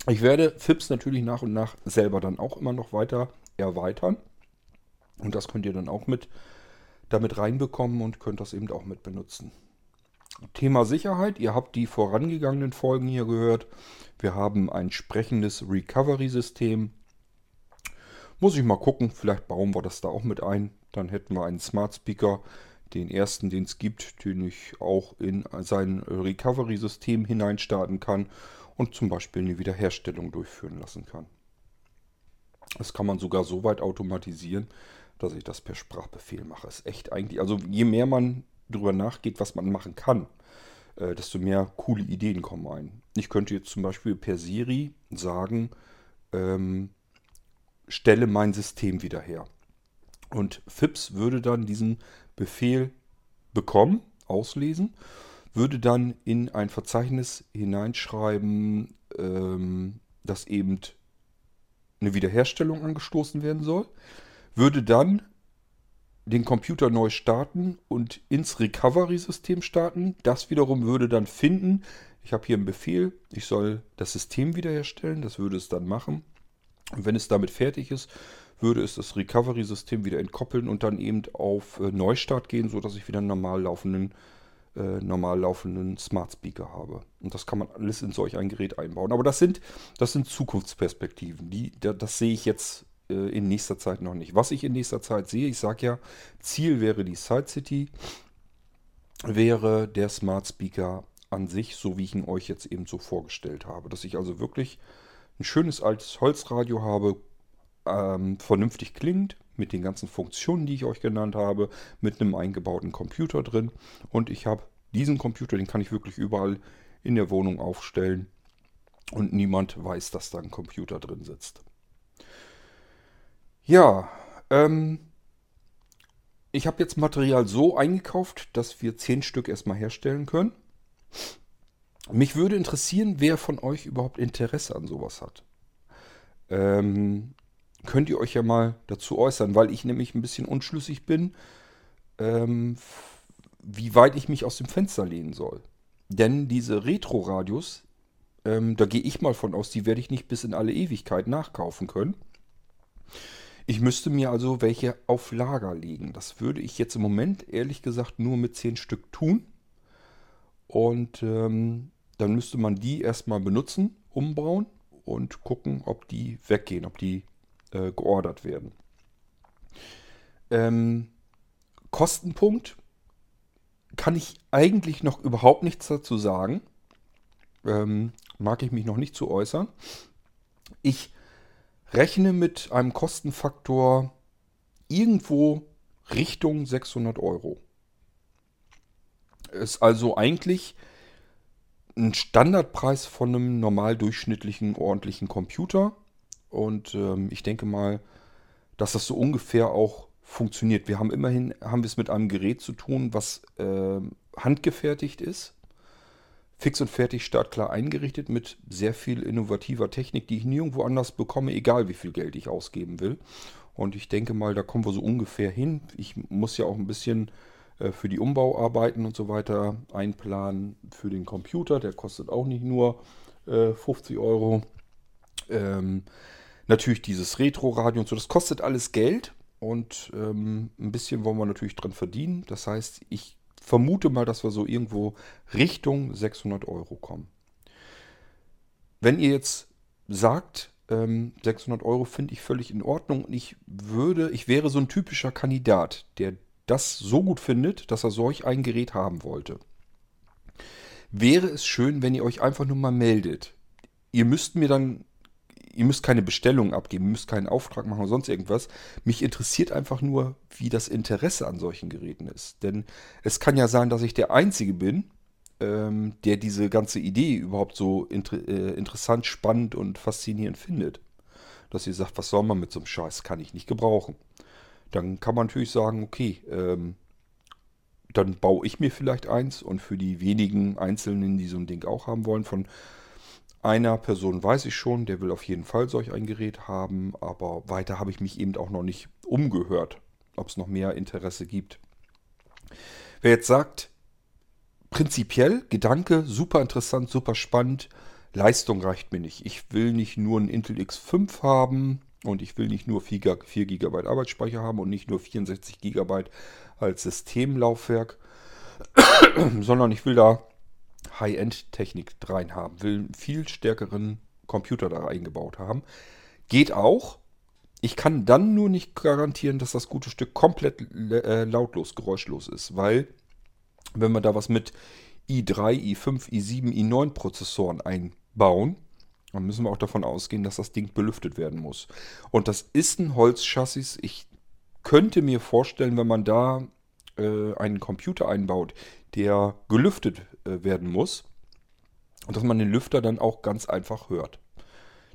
Ich werde FIPS natürlich nach und nach selber dann auch immer noch weiter erweitern. Und das könnt ihr dann auch mit damit reinbekommen und könnt das eben auch mit benutzen. Thema Sicherheit. Ihr habt die vorangegangenen Folgen hier gehört. Wir haben ein sprechendes Recovery-System. Muss ich mal gucken, vielleicht bauen wir das da auch mit ein. Dann hätten wir einen Smart Speaker, den ersten, den es gibt, den ich auch in sein Recovery-System hineinstarten kann und zum Beispiel eine Wiederherstellung durchführen lassen kann. Das kann man sogar so weit automatisieren, dass ich das per Sprachbefehl mache. Ist echt eigentlich, also je mehr man darüber nachgeht, was man machen kann, äh, desto mehr coole Ideen kommen ein. Ich könnte jetzt zum Beispiel per Siri sagen, ähm, stelle mein System wieder her. Und FIPS würde dann diesen Befehl bekommen, auslesen würde dann in ein Verzeichnis hineinschreiben, ähm, dass eben eine Wiederherstellung angestoßen werden soll, würde dann den Computer neu starten und ins Recovery-System starten. Das wiederum würde dann finden, ich habe hier einen Befehl, ich soll das System wiederherstellen, das würde es dann machen. Und wenn es damit fertig ist, würde es das Recovery-System wieder entkoppeln und dann eben auf äh, Neustart gehen, sodass ich wieder einen normal laufenden äh, normal laufenden Smart Speaker habe. Und das kann man alles in solch ein Gerät einbauen. Aber das sind, das sind Zukunftsperspektiven. Die, das sehe ich jetzt in nächster Zeit noch nicht. Was ich in nächster Zeit sehe, ich sage ja, Ziel wäre die Side City, wäre der Smart Speaker an sich, so wie ich ihn euch jetzt eben so vorgestellt habe. Dass ich also wirklich ein schönes altes Holzradio habe, ähm, vernünftig klingt, mit den ganzen Funktionen, die ich euch genannt habe, mit einem eingebauten Computer drin. Und ich habe diesen Computer, den kann ich wirklich überall in der Wohnung aufstellen. Und niemand weiß, dass da ein Computer drin sitzt. Ja, ähm, ich habe jetzt Material so eingekauft, dass wir 10 Stück erstmal herstellen können. Mich würde interessieren, wer von euch überhaupt Interesse an sowas hat. Ähm, könnt ihr euch ja mal dazu äußern, weil ich nämlich ein bisschen unschlüssig bin, ähm, wie weit ich mich aus dem Fenster lehnen soll. Denn diese Retro-Radios, ähm, da gehe ich mal von aus, die werde ich nicht bis in alle Ewigkeit nachkaufen können. Ich müsste mir also welche auf Lager legen. Das würde ich jetzt im Moment ehrlich gesagt nur mit 10 Stück tun. Und ähm, dann müsste man die erstmal benutzen, umbauen und gucken, ob die weggehen, ob die äh, geordert werden. Ähm, Kostenpunkt kann ich eigentlich noch überhaupt nichts dazu sagen. Ähm, mag ich mich noch nicht zu äußern. Ich rechne mit einem Kostenfaktor irgendwo Richtung 600 Euro. Ist also eigentlich ein Standardpreis von einem normal durchschnittlichen ordentlichen Computer. Und ähm, ich denke mal, dass das so ungefähr auch funktioniert. Wir haben immerhin haben wir es mit einem Gerät zu tun, was äh, handgefertigt ist, fix und fertig startklar eingerichtet mit sehr viel innovativer Technik, die ich nirgendwo anders bekomme, egal wie viel Geld ich ausgeben will. Und ich denke mal, da kommen wir so ungefähr hin. Ich muss ja auch ein bisschen äh, für die Umbauarbeiten und so weiter einplanen für den Computer. Der kostet auch nicht nur äh, 50 Euro. Ähm, Natürlich dieses Retro-Radio und so, das kostet alles Geld und ähm, ein bisschen wollen wir natürlich dran verdienen. Das heißt, ich vermute mal, dass wir so irgendwo Richtung 600 Euro kommen. Wenn ihr jetzt sagt, ähm, 600 Euro finde ich völlig in Ordnung und ich würde, ich wäre so ein typischer Kandidat, der das so gut findet, dass er solch ein Gerät haben wollte. Wäre es schön, wenn ihr euch einfach nur mal meldet. Ihr müsst mir dann ihr müsst keine Bestellung abgeben, ihr müsst keinen Auftrag machen oder sonst irgendwas. Mich interessiert einfach nur, wie das Interesse an solchen Geräten ist. Denn es kann ja sein, dass ich der Einzige bin, ähm, der diese ganze Idee überhaupt so inter äh, interessant, spannend und faszinierend findet. dass ihr sagt, was soll man mit so einem Scheiß, kann ich nicht gebrauchen. Dann kann man natürlich sagen, okay, ähm, dann baue ich mir vielleicht eins und für die wenigen Einzelnen, die so ein Ding auch haben wollen, von einer Person weiß ich schon, der will auf jeden Fall solch ein Gerät haben, aber weiter habe ich mich eben auch noch nicht umgehört, ob es noch mehr Interesse gibt. Wer jetzt sagt, prinzipiell, Gedanke, super interessant, super spannend, Leistung reicht mir nicht. Ich will nicht nur einen Intel X5 haben und ich will nicht nur 4 GB Arbeitsspeicher haben und nicht nur 64 GB als Systemlaufwerk, sondern ich will da High-End-Technik rein haben, will einen viel stärkeren Computer da eingebaut haben. Geht auch. Ich kann dann nur nicht garantieren, dass das gute Stück komplett äh, lautlos, geräuschlos ist, weil wenn wir da was mit i3, i5, i7, i9 Prozessoren einbauen, dann müssen wir auch davon ausgehen, dass das Ding belüftet werden muss. Und das ist ein Holzchassis. Ich könnte mir vorstellen, wenn man da äh, einen Computer einbaut, der gelüftet äh, werden muss, und dass man den Lüfter dann auch ganz einfach hört.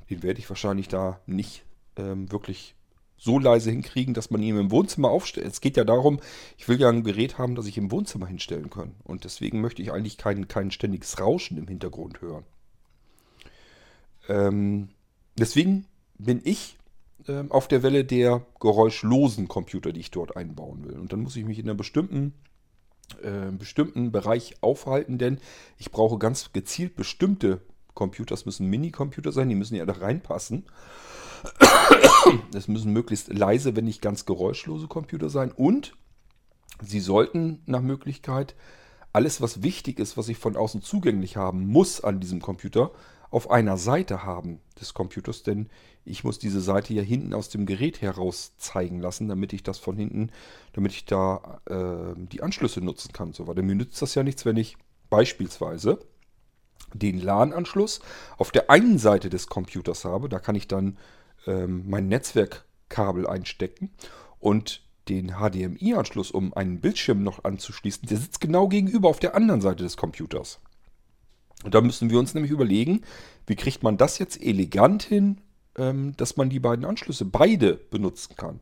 Den werde ich wahrscheinlich da nicht ähm, wirklich so leise hinkriegen, dass man ihn im Wohnzimmer aufstellt. Es geht ja darum, ich will ja ein Gerät haben, das ich im Wohnzimmer hinstellen kann. Und deswegen möchte ich eigentlich kein, kein ständiges Rauschen im Hintergrund hören. Ähm, deswegen bin ich ähm, auf der Welle der geräuschlosen Computer, die ich dort einbauen will. Und dann muss ich mich in einer bestimmten, äh, bestimmten Bereich aufhalten, denn ich brauche ganz gezielt bestimmte Computer. Das müssen Mini-Computer sein, die müssen ja da reinpassen. Es müssen möglichst leise, wenn nicht ganz geräuschlose Computer sein. Und sie sollten nach Möglichkeit alles, was wichtig ist, was ich von außen zugänglich haben muss an diesem Computer, auf einer Seite haben des Computers, denn ich muss diese Seite ja hinten aus dem Gerät heraus zeigen lassen, damit ich das von hinten, damit ich da äh, die Anschlüsse nutzen kann. So weiter. Mir nützt das ja nichts, wenn ich beispielsweise den LAN-Anschluss auf der einen Seite des Computers habe. Da kann ich dann ähm, mein Netzwerkkabel einstecken und den HDMI-Anschluss, um einen Bildschirm noch anzuschließen, der sitzt genau gegenüber auf der anderen Seite des Computers. Und da müssen wir uns nämlich überlegen, wie kriegt man das jetzt elegant hin, ähm, dass man die beiden Anschlüsse beide benutzen kann.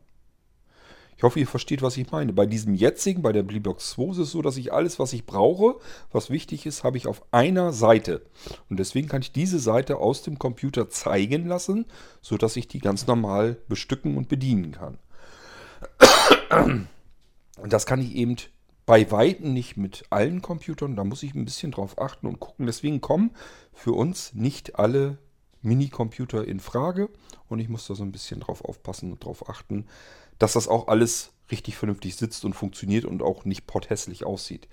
Ich hoffe, ihr versteht, was ich meine. Bei diesem jetzigen, bei der Bleebox 2 ist es so, dass ich alles, was ich brauche, was wichtig ist, habe ich auf einer Seite. Und deswegen kann ich diese Seite aus dem Computer zeigen lassen, sodass ich die ganz normal bestücken und bedienen kann. Und das kann ich eben bei Weitem nicht mit allen Computern. Da muss ich ein bisschen drauf achten und gucken. Deswegen kommen für uns nicht alle Mini-Computer in Frage. Und ich muss da so ein bisschen drauf aufpassen und drauf achten, dass das auch alles richtig vernünftig sitzt und funktioniert und auch nicht potthässlich aussieht.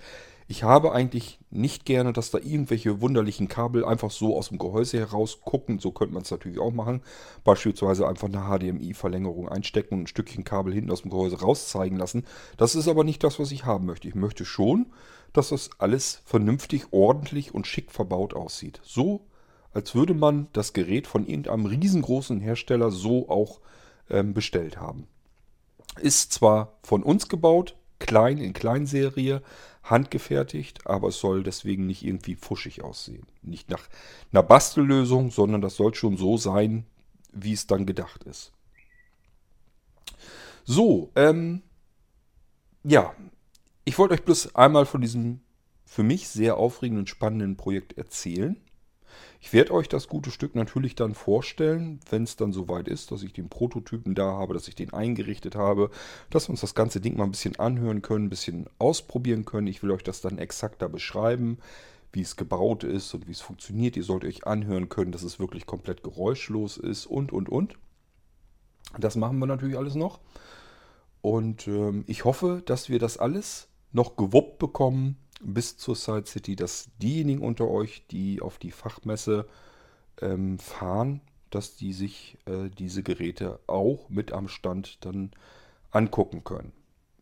Ich habe eigentlich nicht gerne, dass da irgendwelche wunderlichen Kabel einfach so aus dem Gehäuse heraus gucken. So könnte man es natürlich auch machen. Beispielsweise einfach eine HDMI-Verlängerung einstecken und ein Stückchen Kabel hinten aus dem Gehäuse rauszeigen lassen. Das ist aber nicht das, was ich haben möchte. Ich möchte schon, dass das alles vernünftig, ordentlich und schick verbaut aussieht. So, als würde man das Gerät von irgendeinem riesengroßen Hersteller so auch ähm, bestellt haben. Ist zwar von uns gebaut, klein in Kleinserie, handgefertigt, aber es soll deswegen nicht irgendwie fuschig aussehen. Nicht nach einer Bastellösung, sondern das soll schon so sein, wie es dann gedacht ist. So, ähm, ja, ich wollte euch bloß einmal von diesem für mich sehr aufregenden und spannenden Projekt erzählen. Ich werde euch das gute Stück natürlich dann vorstellen, wenn es dann soweit ist, dass ich den Prototypen da habe, dass ich den eingerichtet habe, dass wir uns das ganze Ding mal ein bisschen anhören können, ein bisschen ausprobieren können. Ich will euch das dann exakter beschreiben, wie es gebaut ist und wie es funktioniert. Ihr sollt euch anhören können, dass es wirklich komplett geräuschlos ist und, und, und. Das machen wir natürlich alles noch. Und ähm, ich hoffe, dass wir das alles noch gewuppt bekommen, bis zur Side City, dass diejenigen unter euch, die auf die Fachmesse ähm, fahren, dass die sich äh, diese Geräte auch mit am Stand dann angucken können.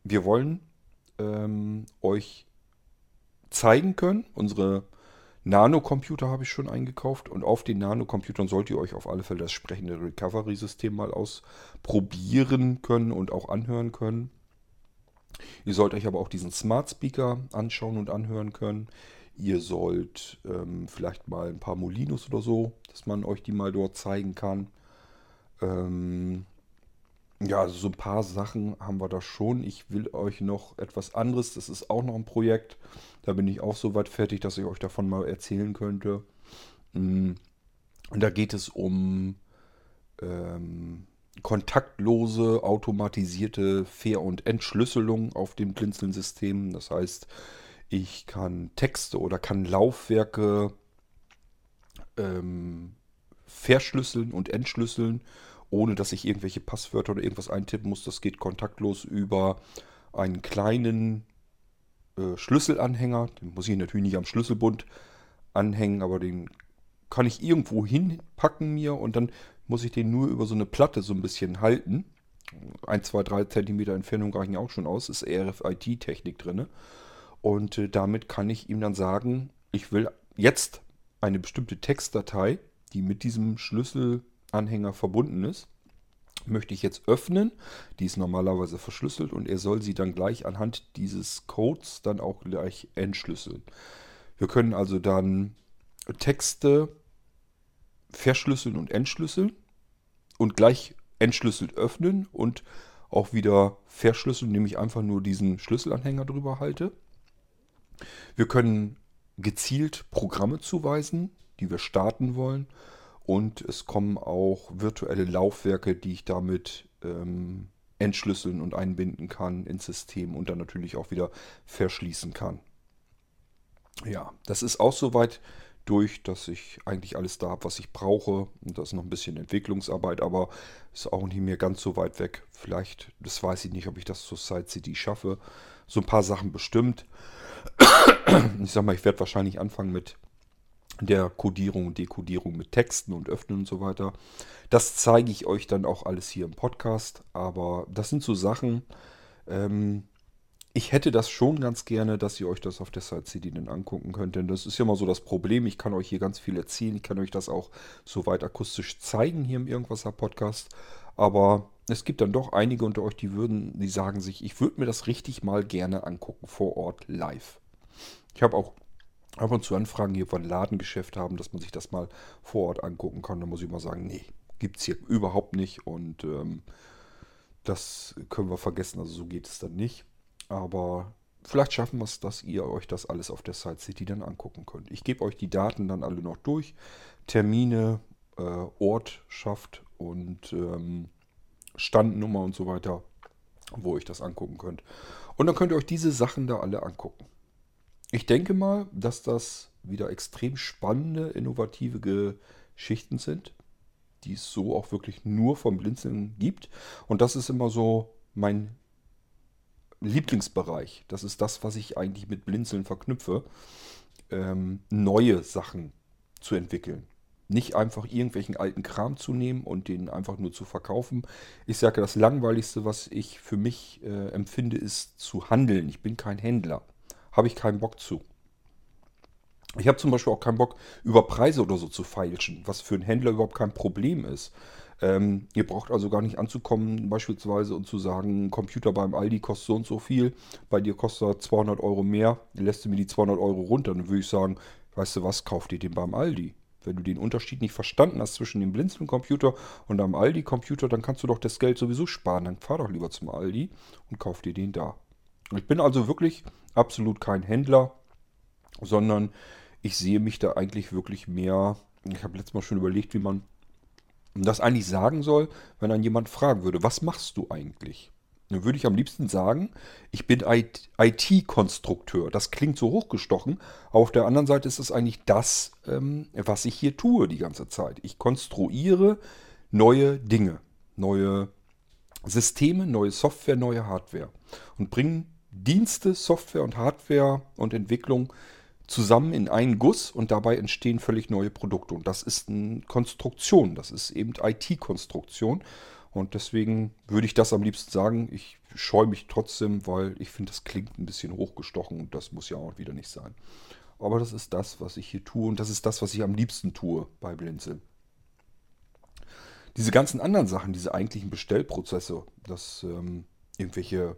Wir wollen ähm, euch zeigen können, unsere Nano-Computer habe ich schon eingekauft und auf den Nano-Computern sollt ihr euch auf alle Fälle das sprechende Recovery-System mal ausprobieren können und auch anhören können. Ihr sollt euch aber auch diesen Smart Speaker anschauen und anhören können. Ihr sollt ähm, vielleicht mal ein paar Molinos oder so, dass man euch die mal dort zeigen kann. Ähm, ja, also so ein paar Sachen haben wir da schon. Ich will euch noch etwas anderes. Das ist auch noch ein Projekt. Da bin ich auch so weit fertig, dass ich euch davon mal erzählen könnte. Mm. Und da geht es um ähm, kontaktlose, automatisierte Fair- und Entschlüsselung auf dem Blinzeln-System. Das heißt, ich kann Texte oder kann Laufwerke ähm, verschlüsseln und entschlüsseln, ohne dass ich irgendwelche Passwörter oder irgendwas eintippen muss. Das geht kontaktlos über einen kleinen äh, Schlüsselanhänger. Den muss ich natürlich nicht am Schlüsselbund anhängen, aber den kann ich irgendwo hinpacken mir und dann muss ich den nur über so eine Platte so ein bisschen halten. 1, 2, 3 Zentimeter Entfernung reichen auch schon aus. Ist RFID-Technik drin. Und äh, damit kann ich ihm dann sagen, ich will jetzt eine bestimmte Textdatei, die mit diesem Schlüsselanhänger verbunden ist, möchte ich jetzt öffnen. Die ist normalerweise verschlüsselt und er soll sie dann gleich anhand dieses Codes dann auch gleich entschlüsseln. Wir können also dann Texte verschlüsseln und entschlüsseln und gleich entschlüsselt öffnen und auch wieder verschlüsseln, indem ich einfach nur diesen Schlüsselanhänger drüber halte. Wir können gezielt Programme zuweisen, die wir starten wollen. Und es kommen auch virtuelle Laufwerke, die ich damit ähm, entschlüsseln und einbinden kann ins System und dann natürlich auch wieder verschließen kann. Ja, das ist auch soweit durch, dass ich eigentlich alles da habe, was ich brauche. Und das ist noch ein bisschen Entwicklungsarbeit, aber ist auch nicht mehr ganz so weit weg. Vielleicht, das weiß ich nicht, ob ich das zur Side City schaffe. So ein paar Sachen bestimmt. Ich sag mal, ich werde wahrscheinlich anfangen mit der Codierung und Dekodierung mit Texten und Öffnen und so weiter. Das zeige ich euch dann auch alles hier im Podcast. Aber das sind so Sachen, ähm, ich hätte das schon ganz gerne, dass ihr euch das auf der Side CD dann angucken könnt. Denn das ist ja mal so das Problem. Ich kann euch hier ganz viel erzählen. Ich kann euch das auch soweit akustisch zeigen hier im Irgendwaser Podcast. Aber es gibt dann doch einige unter euch, die würden, die sagen sich, ich würde mir das richtig mal gerne angucken vor Ort live. Ich habe auch ab und zu Anfragen hier von Ladengeschäft haben, dass man sich das mal vor Ort angucken kann. Da muss ich mal sagen, nee, gibt es hier überhaupt nicht. Und ähm, das können wir vergessen. Also so geht es dann nicht. Aber vielleicht schaffen wir es, dass ihr euch das alles auf der Side City dann angucken könnt. Ich gebe euch die Daten dann alle noch durch. Termine, äh, Ortschaft und ähm, Standnummer und so weiter, wo ihr euch das angucken könnt. Und dann könnt ihr euch diese Sachen da alle angucken. Ich denke mal, dass das wieder extrem spannende, innovative Geschichten sind, die es so auch wirklich nur vom Blinzeln gibt. Und das ist immer so mein Lieblingsbereich. Das ist das, was ich eigentlich mit Blinzeln verknüpfe. Ähm, neue Sachen zu entwickeln. Nicht einfach irgendwelchen alten Kram zu nehmen und den einfach nur zu verkaufen. Ich sage, das Langweiligste, was ich für mich äh, empfinde, ist zu handeln. Ich bin kein Händler. Habe ich keinen Bock zu. Ich habe zum Beispiel auch keinen Bock, über Preise oder so zu feilschen, was für einen Händler überhaupt kein Problem ist. Ähm, ihr braucht also gar nicht anzukommen beispielsweise und zu sagen, ein Computer beim Aldi kostet so und so viel, bei dir kostet er 200 Euro mehr, lässt du mir die 200 Euro runter, dann würde ich sagen, weißt du was, kauf dir den beim Aldi. Wenn du den Unterschied nicht verstanden hast zwischen dem Blinzeln-Computer und einem Aldi-Computer, dann kannst du doch das Geld sowieso sparen. Dann fahr doch lieber zum Aldi und kauf dir den da. Ich bin also wirklich absolut kein Händler, sondern ich sehe mich da eigentlich wirklich mehr. Ich habe letztes Mal schon überlegt, wie man das eigentlich sagen soll, wenn dann jemand fragen würde, was machst du eigentlich? Dann würde ich am liebsten sagen, ich bin IT-Konstrukteur. Das klingt so hochgestochen. Aber auf der anderen Seite ist es eigentlich das, ähm, was ich hier tue die ganze Zeit. Ich konstruiere neue Dinge, neue Systeme, neue Software, neue Hardware und bringe Dienste, Software und Hardware und Entwicklung zusammen in einen Guss und dabei entstehen völlig neue Produkte. Und das ist eine Konstruktion, das ist eben IT-Konstruktion. Und deswegen würde ich das am liebsten sagen. Ich scheue mich trotzdem, weil ich finde, das klingt ein bisschen hochgestochen und das muss ja auch wieder nicht sein. Aber das ist das, was ich hier tue und das ist das, was ich am liebsten tue bei Blinzeln. Diese ganzen anderen Sachen, diese eigentlichen Bestellprozesse, dass ähm, irgendwelche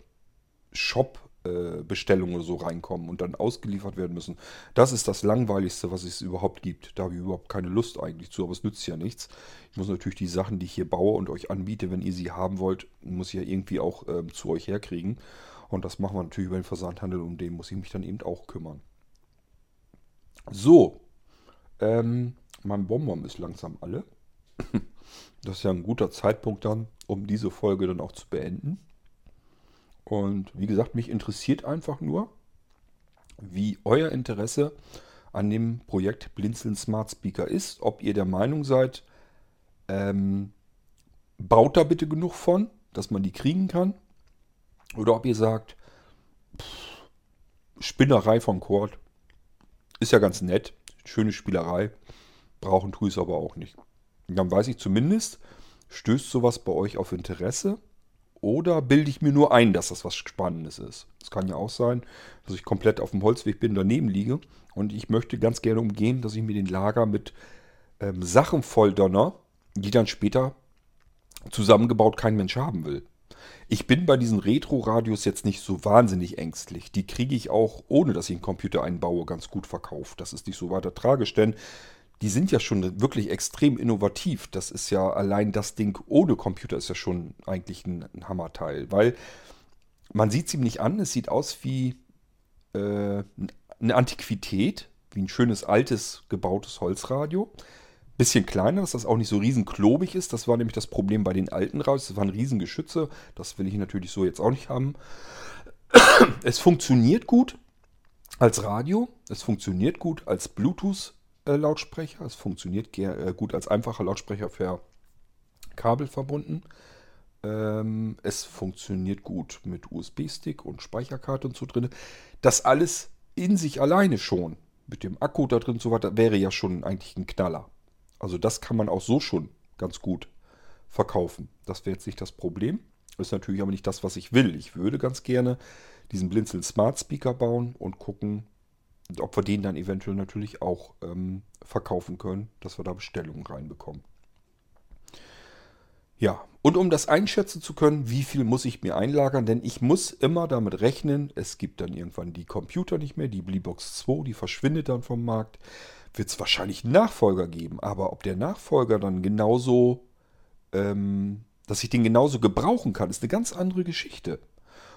Shop- Bestellungen oder so reinkommen und dann ausgeliefert werden müssen. Das ist das Langweiligste, was es überhaupt gibt. Da habe ich überhaupt keine Lust eigentlich zu, aber es nützt ja nichts. Ich muss natürlich die Sachen, die ich hier baue und euch anbiete, wenn ihr sie haben wollt, muss ich ja irgendwie auch äh, zu euch herkriegen. Und das machen wir natürlich über den Versandhandel, um den muss ich mich dann eben auch kümmern. So, ähm, mein Bonbon ist langsam alle. Das ist ja ein guter Zeitpunkt dann, um diese Folge dann auch zu beenden. Und wie gesagt, mich interessiert einfach nur, wie euer Interesse an dem Projekt Blinzeln Smart Speaker ist. Ob ihr der Meinung seid, ähm, baut da bitte genug von, dass man die kriegen kann. Oder ob ihr sagt, pff, Spinnerei vom Chord ist ja ganz nett, schöne Spielerei, brauchen tue ich es aber auch nicht. Dann weiß ich zumindest, stößt sowas bei euch auf Interesse oder bilde ich mir nur ein, dass das was Spannendes ist? Es kann ja auch sein, dass ich komplett auf dem Holzweg bin, daneben liege und ich möchte ganz gerne umgehen, dass ich mir den Lager mit ähm, Sachen volldonner, die dann später zusammengebaut kein Mensch haben will. Ich bin bei diesen Retro-Radios jetzt nicht so wahnsinnig ängstlich. Die kriege ich auch, ohne dass ich einen Computer einbaue, ganz gut verkauft. Das ist nicht so weiter tragisch, denn die sind ja schon wirklich extrem innovativ. Das ist ja allein das Ding ohne Computer ist ja schon eigentlich ein, ein Hammerteil, weil man sieht es ihm nicht an. Es sieht aus wie äh, eine Antiquität, wie ein schönes altes gebautes Holzradio. Bisschen kleiner, dass das auch nicht so riesen klobig ist. Das war nämlich das Problem bei den alten Radios. Das waren Riesengeschütze. Das will ich natürlich so jetzt auch nicht haben. Es funktioniert gut als Radio. Es funktioniert gut als Bluetooth Lautsprecher. Es funktioniert äh, gut als einfacher Lautsprecher für Kabel verbunden. Ähm, es funktioniert gut mit USB-Stick und Speicherkarte und so drin. Das alles in sich alleine schon, mit dem Akku da drin und so weiter, wäre ja schon eigentlich ein Knaller. Also das kann man auch so schon ganz gut verkaufen. Das wäre jetzt nicht das Problem. Ist natürlich aber nicht das, was ich will. Ich würde ganz gerne diesen Blinzeln Smart Speaker bauen und gucken, ob wir den dann eventuell natürlich auch ähm, verkaufen können, dass wir da Bestellungen reinbekommen. Ja, und um das einschätzen zu können, wie viel muss ich mir einlagern, denn ich muss immer damit rechnen, es gibt dann irgendwann die Computer nicht mehr, die Bleebox 2, die verschwindet dann vom Markt, wird es wahrscheinlich einen Nachfolger geben, aber ob der Nachfolger dann genauso, ähm, dass ich den genauso gebrauchen kann, ist eine ganz andere Geschichte.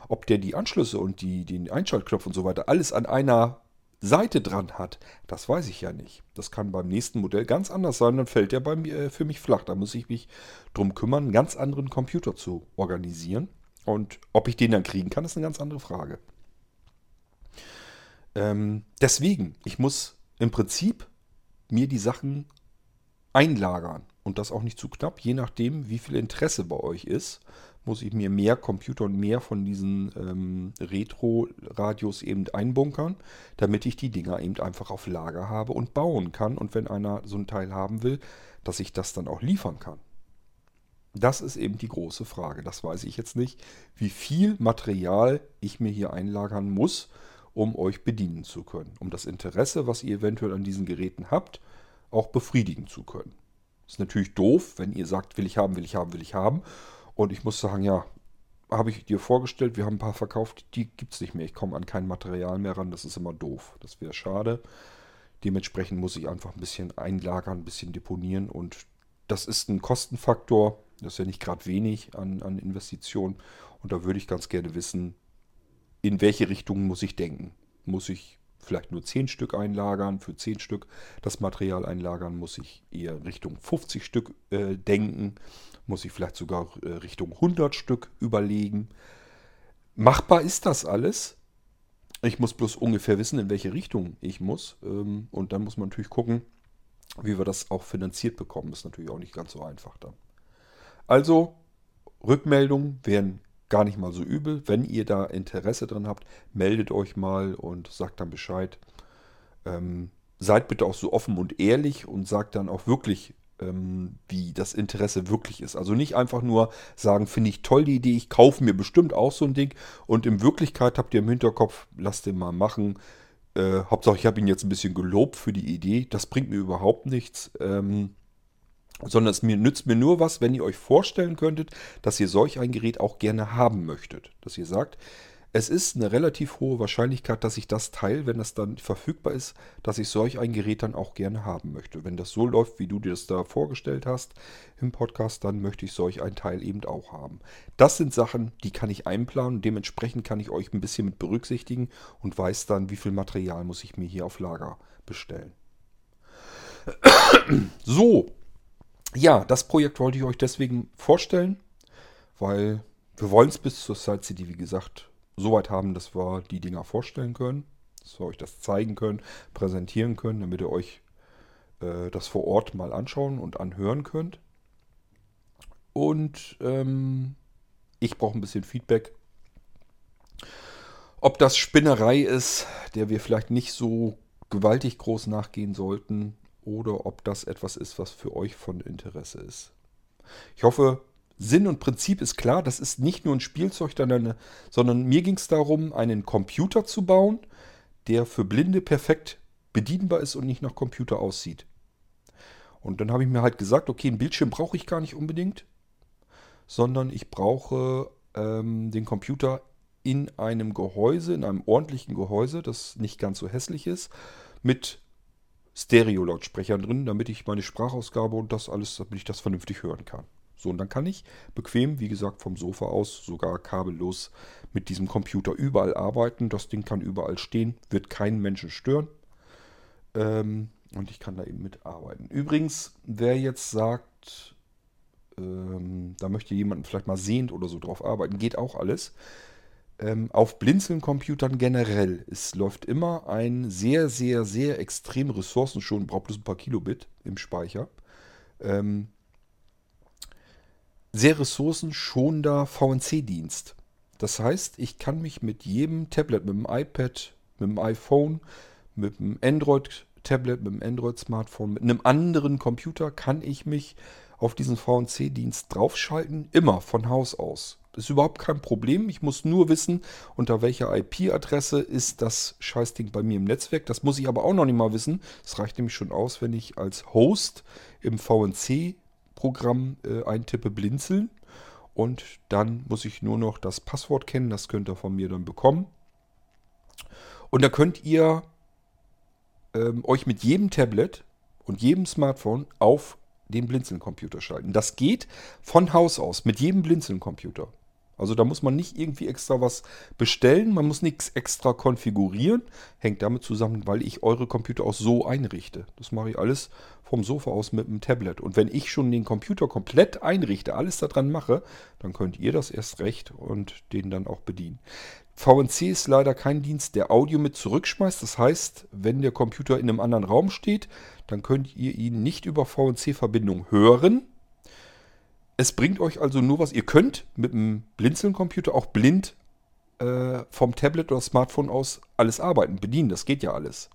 Ob der die Anschlüsse und die, den Einschaltknopf und so weiter alles an einer Seite dran hat, das weiß ich ja nicht. Das kann beim nächsten Modell ganz anders sein, dann fällt der bei mir, äh, für mich flach. Da muss ich mich drum kümmern, einen ganz anderen Computer zu organisieren. Und ob ich den dann kriegen kann, ist eine ganz andere Frage. Ähm, deswegen, ich muss im Prinzip mir die Sachen einlagern. Und das auch nicht zu knapp, je nachdem, wie viel Interesse bei euch ist muss ich mir mehr Computer und mehr von diesen ähm, Retro-Radios eben einbunkern, damit ich die Dinger eben einfach auf Lager habe und bauen kann. Und wenn einer so ein Teil haben will, dass ich das dann auch liefern kann. Das ist eben die große Frage. Das weiß ich jetzt nicht, wie viel Material ich mir hier einlagern muss, um euch bedienen zu können. Um das Interesse, was ihr eventuell an diesen Geräten habt, auch befriedigen zu können. Ist natürlich doof, wenn ihr sagt, will ich haben, will ich haben, will ich haben. Und ich muss sagen, ja, habe ich dir vorgestellt, wir haben ein paar verkauft, die gibt es nicht mehr. Ich komme an kein Material mehr ran, das ist immer doof. Das wäre schade. Dementsprechend muss ich einfach ein bisschen einlagern, ein bisschen deponieren und das ist ein Kostenfaktor. Das ist ja nicht gerade wenig an, an Investitionen. Und da würde ich ganz gerne wissen, in welche Richtung muss ich denken? Muss ich vielleicht nur 10 Stück einlagern, für 10 Stück das Material einlagern, muss ich eher Richtung 50 Stück äh, denken, muss ich vielleicht sogar äh, Richtung 100 Stück überlegen. Machbar ist das alles. Ich muss bloß ungefähr wissen, in welche Richtung ich muss. Ähm, und dann muss man natürlich gucken, wie wir das auch finanziert bekommen. Ist natürlich auch nicht ganz so einfach dann. Also, Rückmeldungen wären gar nicht mal so übel. Wenn ihr da Interesse dran habt, meldet euch mal und sagt dann Bescheid. Ähm, seid bitte auch so offen und ehrlich und sagt dann auch wirklich, ähm, wie das Interesse wirklich ist. Also nicht einfach nur sagen, finde ich toll die Idee, ich kaufe mir bestimmt auch so ein Ding und in Wirklichkeit habt ihr im Hinterkopf, lasst den mal machen. Äh, Hauptsache, ich habe ihn jetzt ein bisschen gelobt für die Idee. Das bringt mir überhaupt nichts. Ähm, sondern es mir, nützt mir nur was, wenn ihr euch vorstellen könntet, dass ihr solch ein Gerät auch gerne haben möchtet. Dass ihr sagt, es ist eine relativ hohe Wahrscheinlichkeit, dass ich das Teil, wenn das dann verfügbar ist, dass ich solch ein Gerät dann auch gerne haben möchte. Wenn das so läuft, wie du dir das da vorgestellt hast im Podcast, dann möchte ich solch ein Teil eben auch haben. Das sind Sachen, die kann ich einplanen. Dementsprechend kann ich euch ein bisschen mit berücksichtigen und weiß dann, wie viel Material muss ich mir hier auf Lager bestellen. So, ja, das Projekt wollte ich euch deswegen vorstellen, weil wir wollen es bis zur Side City, wie gesagt, so weit haben, dass wir die Dinger vorstellen können, dass wir euch das zeigen können, präsentieren können, damit ihr euch äh, das vor Ort mal anschauen und anhören könnt. Und ähm, ich brauche ein bisschen Feedback. Ob das Spinnerei ist, der wir vielleicht nicht so gewaltig groß nachgehen sollten, oder ob das etwas ist, was für euch von Interesse ist. Ich hoffe, Sinn und Prinzip ist klar, das ist nicht nur ein Spielzeug, sondern mir ging es darum, einen Computer zu bauen, der für Blinde perfekt bedienbar ist und nicht nach Computer aussieht. Und dann habe ich mir halt gesagt, okay, einen Bildschirm brauche ich gar nicht unbedingt, sondern ich brauche ähm, den Computer in einem Gehäuse, in einem ordentlichen Gehäuse, das nicht ganz so hässlich ist, mit Stereo-Lautsprechern drin, damit ich meine Sprachausgabe und das alles, damit ich das vernünftig hören kann. So, und dann kann ich bequem, wie gesagt, vom Sofa aus, sogar kabellos mit diesem Computer überall arbeiten. Das Ding kann überall stehen, wird keinen Menschen stören. Ähm, und ich kann da eben mitarbeiten. Übrigens, wer jetzt sagt, ähm, da möchte jemand vielleicht mal sehend oder so drauf arbeiten, geht auch alles. Ähm, auf Blinzeln-Computern generell, es läuft immer ein sehr, sehr, sehr extrem ressourcenschonend, braucht bloß ein paar Kilobit im Speicher. Ähm, sehr ressourcenschonender VNC-Dienst. Das heißt, ich kann mich mit jedem Tablet, mit dem iPad, mit dem iPhone, mit dem Android-Tablet, mit dem Android-Smartphone, mit einem anderen Computer, kann ich mich auf diesen VNC-Dienst draufschalten, immer von Haus aus. Ist überhaupt kein Problem. Ich muss nur wissen, unter welcher IP-Adresse ist das Scheißding bei mir im Netzwerk. Das muss ich aber auch noch nicht mal wissen. Das reicht nämlich schon aus, wenn ich als Host im VNC Programm äh, eintippe, blinzeln. Und dann muss ich nur noch das Passwort kennen. Das könnt ihr von mir dann bekommen. Und da könnt ihr ähm, euch mit jedem Tablet und jedem Smartphone auf den Blinzeln-Computer schalten. Das geht von Haus aus mit jedem Blinzeln-Computer. Also da muss man nicht irgendwie extra was bestellen, man muss nichts extra konfigurieren. Hängt damit zusammen, weil ich eure Computer auch so einrichte. Das mache ich alles vom Sofa aus mit dem Tablet. Und wenn ich schon den Computer komplett einrichte, alles daran mache, dann könnt ihr das erst recht und den dann auch bedienen. VNC ist leider kein Dienst, der Audio mit zurückschmeißt. Das heißt, wenn der Computer in einem anderen Raum steht, dann könnt ihr ihn nicht über VNC-Verbindung hören es bringt euch also nur was. Ihr könnt mit einem Blinzeln-Computer auch blind äh, vom Tablet oder Smartphone aus alles arbeiten, bedienen. Das geht ja alles.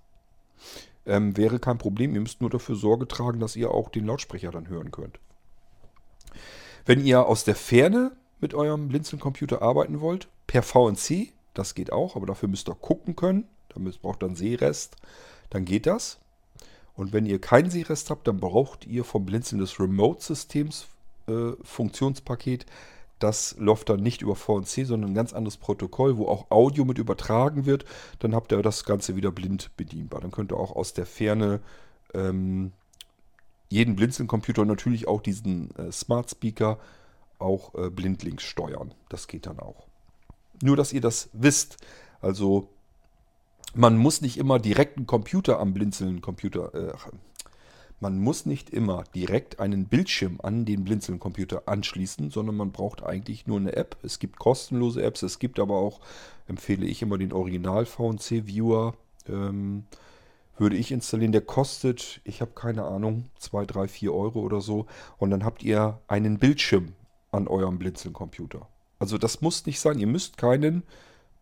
Ähm, wäre kein Problem. Ihr müsst nur dafür Sorge tragen, dass ihr auch den Lautsprecher dann hören könnt. Wenn ihr aus der Ferne mit eurem Blinzeln-Computer arbeiten wollt, per VNC, das geht auch, aber dafür müsst ihr gucken können. Da braucht ihr dann Sehrest. Dann geht das. Und wenn ihr keinen Sehrest habt, dann braucht ihr vom Blinzeln des Remote-Systems Funktionspaket. Das läuft dann nicht über VNC, sondern ein ganz anderes Protokoll, wo auch Audio mit übertragen wird. Dann habt ihr das Ganze wieder blind bedienbar. Dann könnt ihr auch aus der Ferne ähm, jeden Blinzeln-Computer natürlich auch diesen äh, Smart Speaker auch äh, blindlings steuern. Das geht dann auch. Nur, dass ihr das wisst. Also man muss nicht immer direkt einen Computer am Blinzeln-Computer, äh, man muss nicht immer direkt einen Bildschirm an den Blinzeln-Computer anschließen, sondern man braucht eigentlich nur eine App. Es gibt kostenlose Apps, es gibt aber auch, empfehle ich immer den Original VNC Viewer. Ähm, würde ich installieren. Der kostet, ich habe keine Ahnung, 2, 3, 4 Euro oder so. Und dann habt ihr einen Bildschirm an eurem Blinzeln-Computer. Also das muss nicht sein. Ihr müsst keinen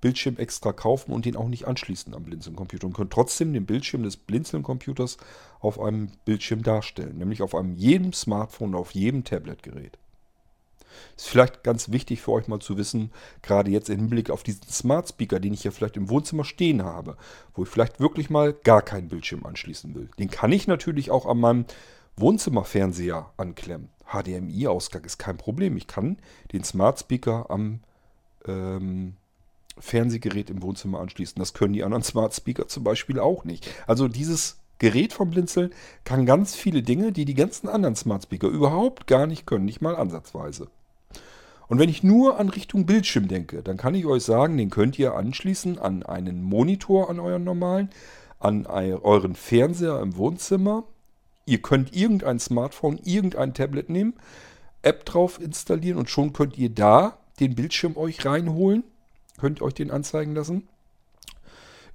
Bildschirm extra kaufen und den auch nicht anschließen am Blinzeln-Computer und können trotzdem den Bildschirm des Blinzeln-Computers auf einem Bildschirm darstellen, nämlich auf einem jedem Smartphone, auf jedem Tablet-Gerät. Ist vielleicht ganz wichtig für euch mal zu wissen, gerade jetzt im Hinblick auf diesen Smart Speaker, den ich hier vielleicht im Wohnzimmer stehen habe, wo ich vielleicht wirklich mal gar keinen Bildschirm anschließen will. Den kann ich natürlich auch an meinem Wohnzimmerfernseher anklemmen. HDMI-Ausgang ist kein Problem. Ich kann den Smart Speaker am ähm, Fernsehgerät im Wohnzimmer anschließen. Das können die anderen Smart Speaker zum Beispiel auch nicht. Also dieses Gerät vom Blinzeln kann ganz viele Dinge, die die ganzen anderen Smart Speaker überhaupt gar nicht können, nicht mal ansatzweise. Und wenn ich nur an Richtung Bildschirm denke, dann kann ich euch sagen, den könnt ihr anschließen an einen Monitor, an euren normalen, an euren Fernseher im Wohnzimmer. Ihr könnt irgendein Smartphone, irgendein Tablet nehmen, App drauf installieren und schon könnt ihr da den Bildschirm euch reinholen. Könnt euch den anzeigen lassen.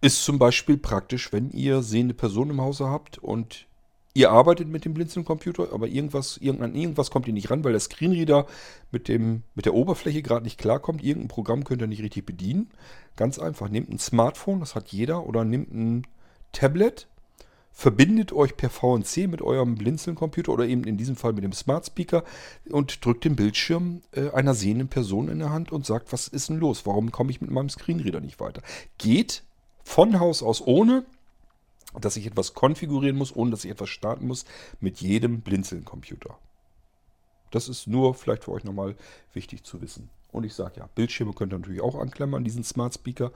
Ist zum Beispiel praktisch, wenn ihr sehende Personen im Hause habt und ihr arbeitet mit dem Blinzeln-Computer, aber irgendwas, irgendwann, irgendwas kommt ihr nicht ran, weil der Screenreader mit, dem, mit der Oberfläche gerade nicht klarkommt. Irgendein Programm könnt ihr nicht richtig bedienen. Ganz einfach, nehmt ein Smartphone, das hat jeder, oder nehmt ein Tablet, verbindet euch per VNC mit eurem Blinzeln-Computer oder eben in diesem Fall mit dem Smart Speaker und drückt den Bildschirm äh, einer sehenden Person in der Hand und sagt, was ist denn los? Warum komme ich mit meinem Screenreader nicht weiter? Geht von Haus aus ohne, dass ich etwas konfigurieren muss, ohne dass ich etwas starten muss, mit jedem Blinzeln-Computer. Das ist nur vielleicht für euch nochmal wichtig zu wissen. Und ich sage ja, Bildschirme könnt ihr natürlich auch anklammern, diesen Smart Speaker.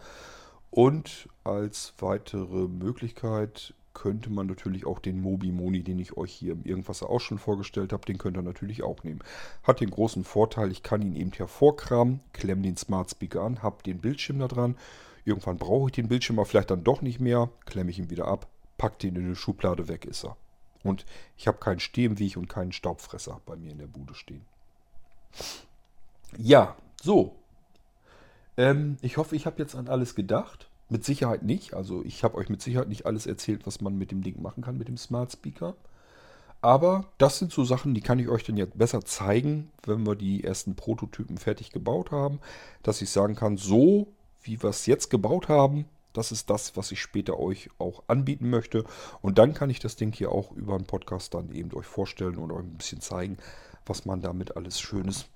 Und als weitere Möglichkeit könnte man natürlich auch den Mobi Moni, den ich euch hier im Irgendwasser auch schon vorgestellt habe, den könnt ihr natürlich auch nehmen. Hat den großen Vorteil, ich kann ihn eben hervorkramen, klemme den Smart Speaker an, habe den Bildschirm da dran. Irgendwann brauche ich den Bildschirm aber vielleicht dann doch nicht mehr, klemme ich ihn wieder ab, packe den in eine Schublade, weg ist er. Und ich habe keinen Stehmweg und keinen Staubfresser bei mir in der Bude stehen. Ja, so. Ähm, ich hoffe, ich habe jetzt an alles gedacht. Mit Sicherheit nicht. Also ich habe euch mit Sicherheit nicht alles erzählt, was man mit dem Ding machen kann, mit dem Smart Speaker. Aber das sind so Sachen, die kann ich euch dann jetzt besser zeigen, wenn wir die ersten Prototypen fertig gebaut haben. Dass ich sagen kann, so wie wir es jetzt gebaut haben, das ist das, was ich später euch auch anbieten möchte. Und dann kann ich das Ding hier auch über einen Podcast dann eben euch vorstellen und euch ein bisschen zeigen, was man damit alles Schönes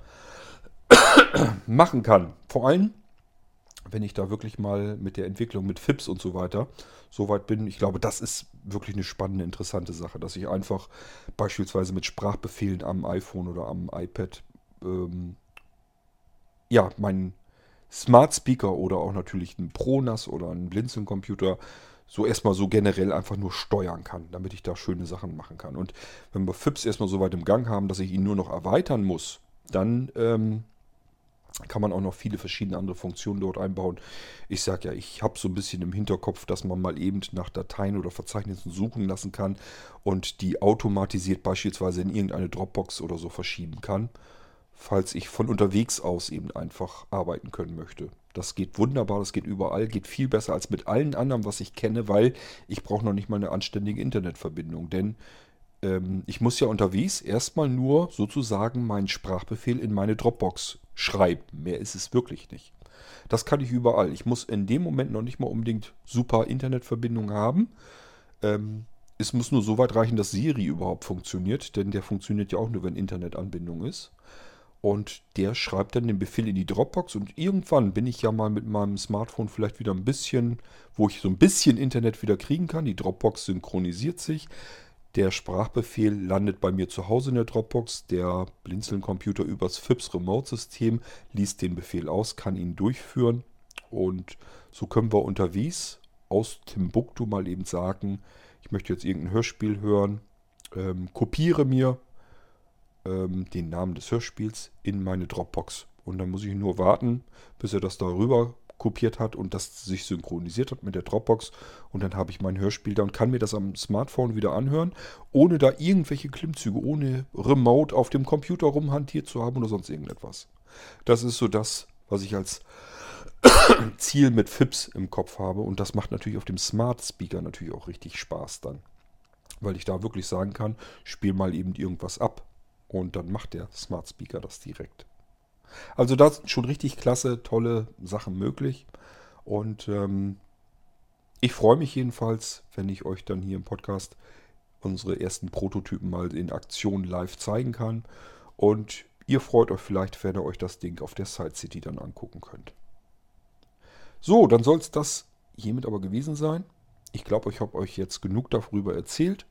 machen kann. Vor allem wenn ich da wirklich mal mit der Entwicklung mit FIPS und so weiter so weit bin. Ich glaube, das ist wirklich eine spannende, interessante Sache, dass ich einfach beispielsweise mit Sprachbefehlen am iPhone oder am iPad ähm, ja, meinen Smart Speaker oder auch natürlich einen ProNAS oder einen Blinzeln-Computer so erstmal so generell einfach nur steuern kann, damit ich da schöne Sachen machen kann. Und wenn wir FIPS erstmal so weit im Gang haben, dass ich ihn nur noch erweitern muss, dann ähm, kann man auch noch viele verschiedene andere Funktionen dort einbauen. Ich sage ja, ich habe so ein bisschen im Hinterkopf, dass man mal eben nach Dateien oder Verzeichnissen suchen lassen kann und die automatisiert beispielsweise in irgendeine Dropbox oder so verschieben kann, falls ich von unterwegs aus eben einfach arbeiten können möchte. Das geht wunderbar, das geht überall, geht viel besser als mit allen anderen, was ich kenne, weil ich brauche noch nicht mal eine anständige Internetverbindung, denn ähm, ich muss ja unterwegs erstmal nur sozusagen meinen Sprachbefehl in meine Dropbox schreiben. Mehr ist es wirklich nicht. Das kann ich überall. Ich muss in dem Moment noch nicht mal unbedingt super Internetverbindung haben. Ähm, es muss nur so weit reichen, dass Siri überhaupt funktioniert, denn der funktioniert ja auch nur, wenn Internetanbindung ist. Und der schreibt dann den Befehl in die Dropbox und irgendwann bin ich ja mal mit meinem Smartphone vielleicht wieder ein bisschen, wo ich so ein bisschen Internet wieder kriegen kann. Die Dropbox synchronisiert sich. Der Sprachbefehl landet bei mir zu Hause in der Dropbox. Der Blinzeln-Computer übers FIPS Remote-System liest den Befehl aus, kann ihn durchführen. Und so können wir unterwegs aus Timbuktu mal eben sagen, ich möchte jetzt irgendein Hörspiel hören, ähm, kopiere mir ähm, den Namen des Hörspiels in meine Dropbox. Und dann muss ich nur warten, bis er das darüber kopiert hat und das sich synchronisiert hat mit der Dropbox. Und dann habe ich mein Hörspiel da und kann mir das am Smartphone wieder anhören, ohne da irgendwelche Klimmzüge, ohne Remote auf dem Computer rumhantiert zu haben oder sonst irgendetwas. Das ist so das, was ich als Ziel mit FIPS im Kopf habe. Und das macht natürlich auf dem Smart Speaker natürlich auch richtig Spaß dann. Weil ich da wirklich sagen kann, spiel mal eben irgendwas ab. Und dann macht der Smart Speaker das direkt. Also da sind schon richtig klasse, tolle Sachen möglich. Und ähm, ich freue mich jedenfalls, wenn ich euch dann hier im Podcast unsere ersten Prototypen mal in Aktion live zeigen kann. Und ihr freut euch vielleicht, wenn ihr euch das Ding auf der Side City dann angucken könnt. So, dann soll es das hiermit aber gewesen sein. Ich glaube, ich habe euch jetzt genug darüber erzählt.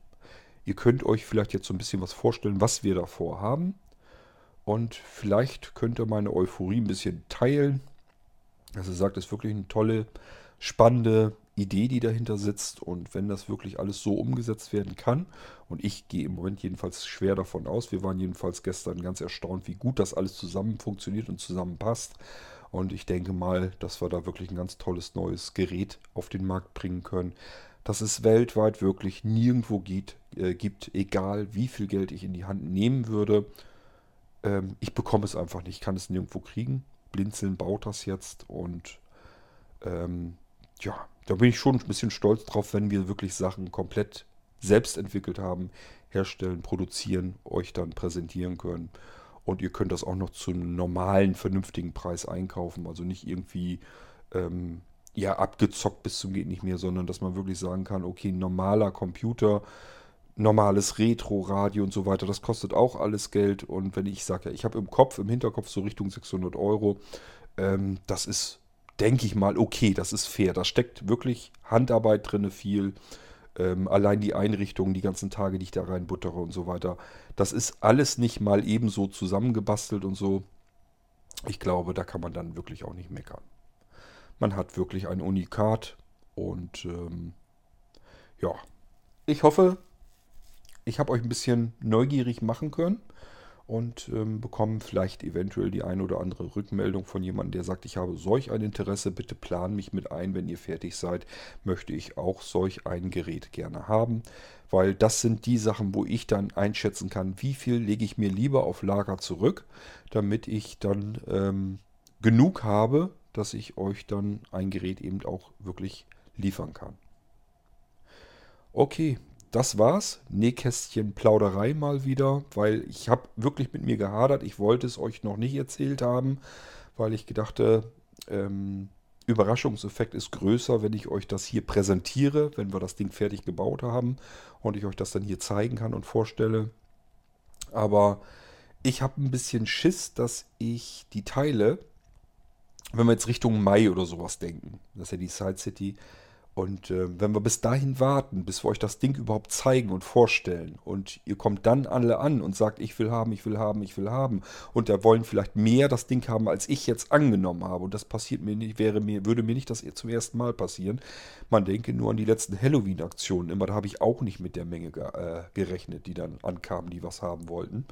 Ihr könnt euch vielleicht jetzt so ein bisschen was vorstellen, was wir davor haben. Und vielleicht könnt ihr meine Euphorie ein bisschen teilen. Also sagt, es ist wirklich eine tolle, spannende Idee, die dahinter sitzt. Und wenn das wirklich alles so umgesetzt werden kann, und ich gehe im Moment jedenfalls schwer davon aus, wir waren jedenfalls gestern ganz erstaunt, wie gut das alles zusammen funktioniert und zusammenpasst. Und ich denke mal, dass wir da wirklich ein ganz tolles neues Gerät auf den Markt bringen können, dass es weltweit wirklich nirgendwo geht, äh, gibt, egal wie viel Geld ich in die Hand nehmen würde. Ähm, ich bekomme es einfach nicht, kann es nirgendwo kriegen. Blinzeln baut das jetzt und ähm, ja, da bin ich schon ein bisschen stolz drauf, wenn wir wirklich Sachen komplett selbst entwickelt haben, herstellen, produzieren, euch dann präsentieren können. Und ihr könnt das auch noch zu einem normalen, vernünftigen Preis einkaufen. Also nicht irgendwie ähm, ja, abgezockt bis zum geht nicht mehr, sondern dass man wirklich sagen kann, okay, normaler Computer, normales Retro-Radio und so weiter, das kostet auch alles Geld. Und wenn ich sage, ich habe im Kopf, im Hinterkopf so Richtung 600 Euro, ähm, das ist denke ich mal, okay, das ist fair. Da steckt wirklich Handarbeit drin, viel. Ähm, allein die Einrichtungen, die ganzen Tage, die ich da reinbuttere und so weiter. Das ist alles nicht mal ebenso zusammengebastelt und so. Ich glaube, da kann man dann wirklich auch nicht meckern. Man hat wirklich ein Unikat und ähm, ja, ich hoffe, ich habe euch ein bisschen neugierig machen können und ähm, bekommen vielleicht eventuell die eine oder andere Rückmeldung von jemandem, der sagt, ich habe solch ein Interesse, bitte plan mich mit ein, wenn ihr fertig seid, möchte ich auch solch ein Gerät gerne haben, weil das sind die Sachen, wo ich dann einschätzen kann, wie viel lege ich mir lieber auf Lager zurück, damit ich dann ähm, genug habe, dass ich euch dann ein Gerät eben auch wirklich liefern kann. Okay, das war's. Nähkästchen Plauderei mal wieder, weil ich habe wirklich mit mir gehadert. Ich wollte es euch noch nicht erzählt haben, weil ich gedachte, ähm, Überraschungseffekt ist größer, wenn ich euch das hier präsentiere, wenn wir das Ding fertig gebaut haben und ich euch das dann hier zeigen kann und vorstelle. Aber ich habe ein bisschen Schiss, dass ich die Teile, wenn wir jetzt Richtung Mai oder sowas denken, das ist ja die Side City, und äh, wenn wir bis dahin warten, bis wir euch das Ding überhaupt zeigen und vorstellen und ihr kommt dann alle an und sagt, ich will haben, ich will haben, ich will haben und da wollen vielleicht mehr das Ding haben, als ich jetzt angenommen habe und das passiert mir nicht, wäre mir, würde mir nicht das zum ersten Mal passieren. Man denke nur an die letzten Halloween-Aktionen. Immer da habe ich auch nicht mit der Menge ge äh, gerechnet, die dann ankamen, die was haben wollten.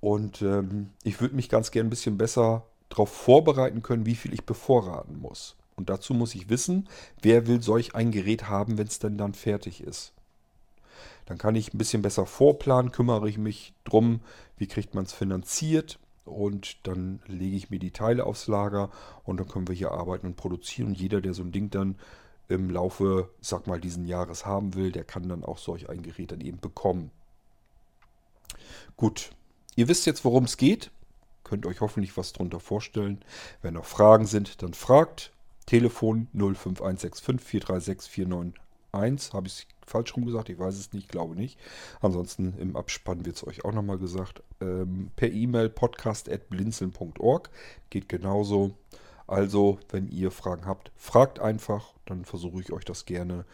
Und ähm, ich würde mich ganz gern ein bisschen besser darauf vorbereiten können, wie viel ich bevorraten muss. Und dazu muss ich wissen, wer will solch ein Gerät haben, wenn es denn dann fertig ist. Dann kann ich ein bisschen besser vorplanen, kümmere ich mich drum, wie kriegt man es finanziert und dann lege ich mir die Teile aufs Lager und dann können wir hier arbeiten und produzieren. Und jeder, der so ein Ding dann im Laufe, sag mal, diesen Jahres haben will, der kann dann auch solch ein Gerät dann eben bekommen. Gut, ihr wisst jetzt, worum es geht. Könnt euch hoffentlich was drunter vorstellen. Wenn noch Fragen sind, dann fragt. Telefon 05165 436 491. Habe ich falsch rum gesagt? Ich weiß es nicht, glaube nicht. Ansonsten im Abspann wird es euch auch nochmal gesagt. Ähm, per E-Mail podcast.blinzeln.org geht genauso. Also, wenn ihr Fragen habt, fragt einfach, dann versuche ich euch das gerne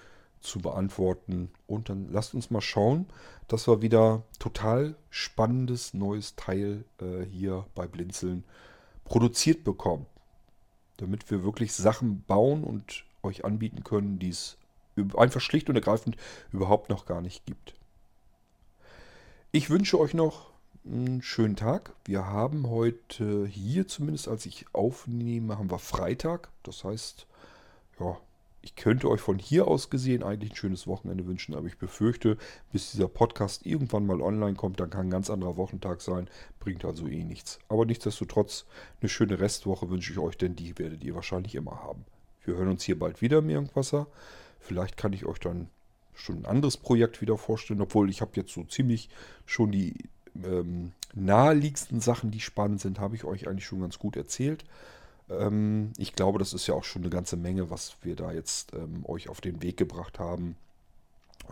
zu beantworten. Und dann lasst uns mal schauen, dass wir wieder total spannendes neues Teil äh, hier bei Blinzeln produziert bekommen damit wir wirklich Sachen bauen und euch anbieten können, die es einfach schlicht und ergreifend überhaupt noch gar nicht gibt. Ich wünsche euch noch einen schönen Tag. Wir haben heute hier zumindest, als ich aufnehme, haben wir Freitag. Das heißt, ja, ich könnte euch von hier aus gesehen eigentlich ein schönes Wochenende wünschen, aber ich befürchte, bis dieser Podcast irgendwann mal online kommt, dann kann ein ganz anderer Wochentag sein, bringt also eh nichts. Aber nichtsdestotrotz, eine schöne Restwoche wünsche ich euch, denn die werdet ihr wahrscheinlich immer haben. Wir hören uns hier bald wieder im Irgendwasser. Vielleicht kann ich euch dann schon ein anderes Projekt wieder vorstellen, obwohl ich habe jetzt so ziemlich schon die ähm, naheliegendsten Sachen, die spannend sind, habe ich euch eigentlich schon ganz gut erzählt. Ähm, ich glaube, das ist ja auch schon eine ganze Menge, was wir da jetzt ähm, euch auf den Weg gebracht haben.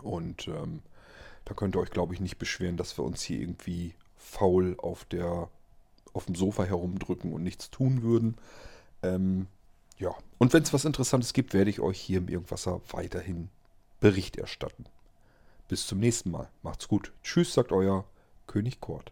Und ähm, da könnt ihr euch, glaube ich, nicht beschweren, dass wir uns hier irgendwie faul auf, der, auf dem Sofa herumdrücken und nichts tun würden. Ähm, ja, und wenn es was Interessantes gibt, werde ich euch hier im Irgendwasser weiterhin Bericht erstatten. Bis zum nächsten Mal. Macht's gut. Tschüss, sagt euer König Kort.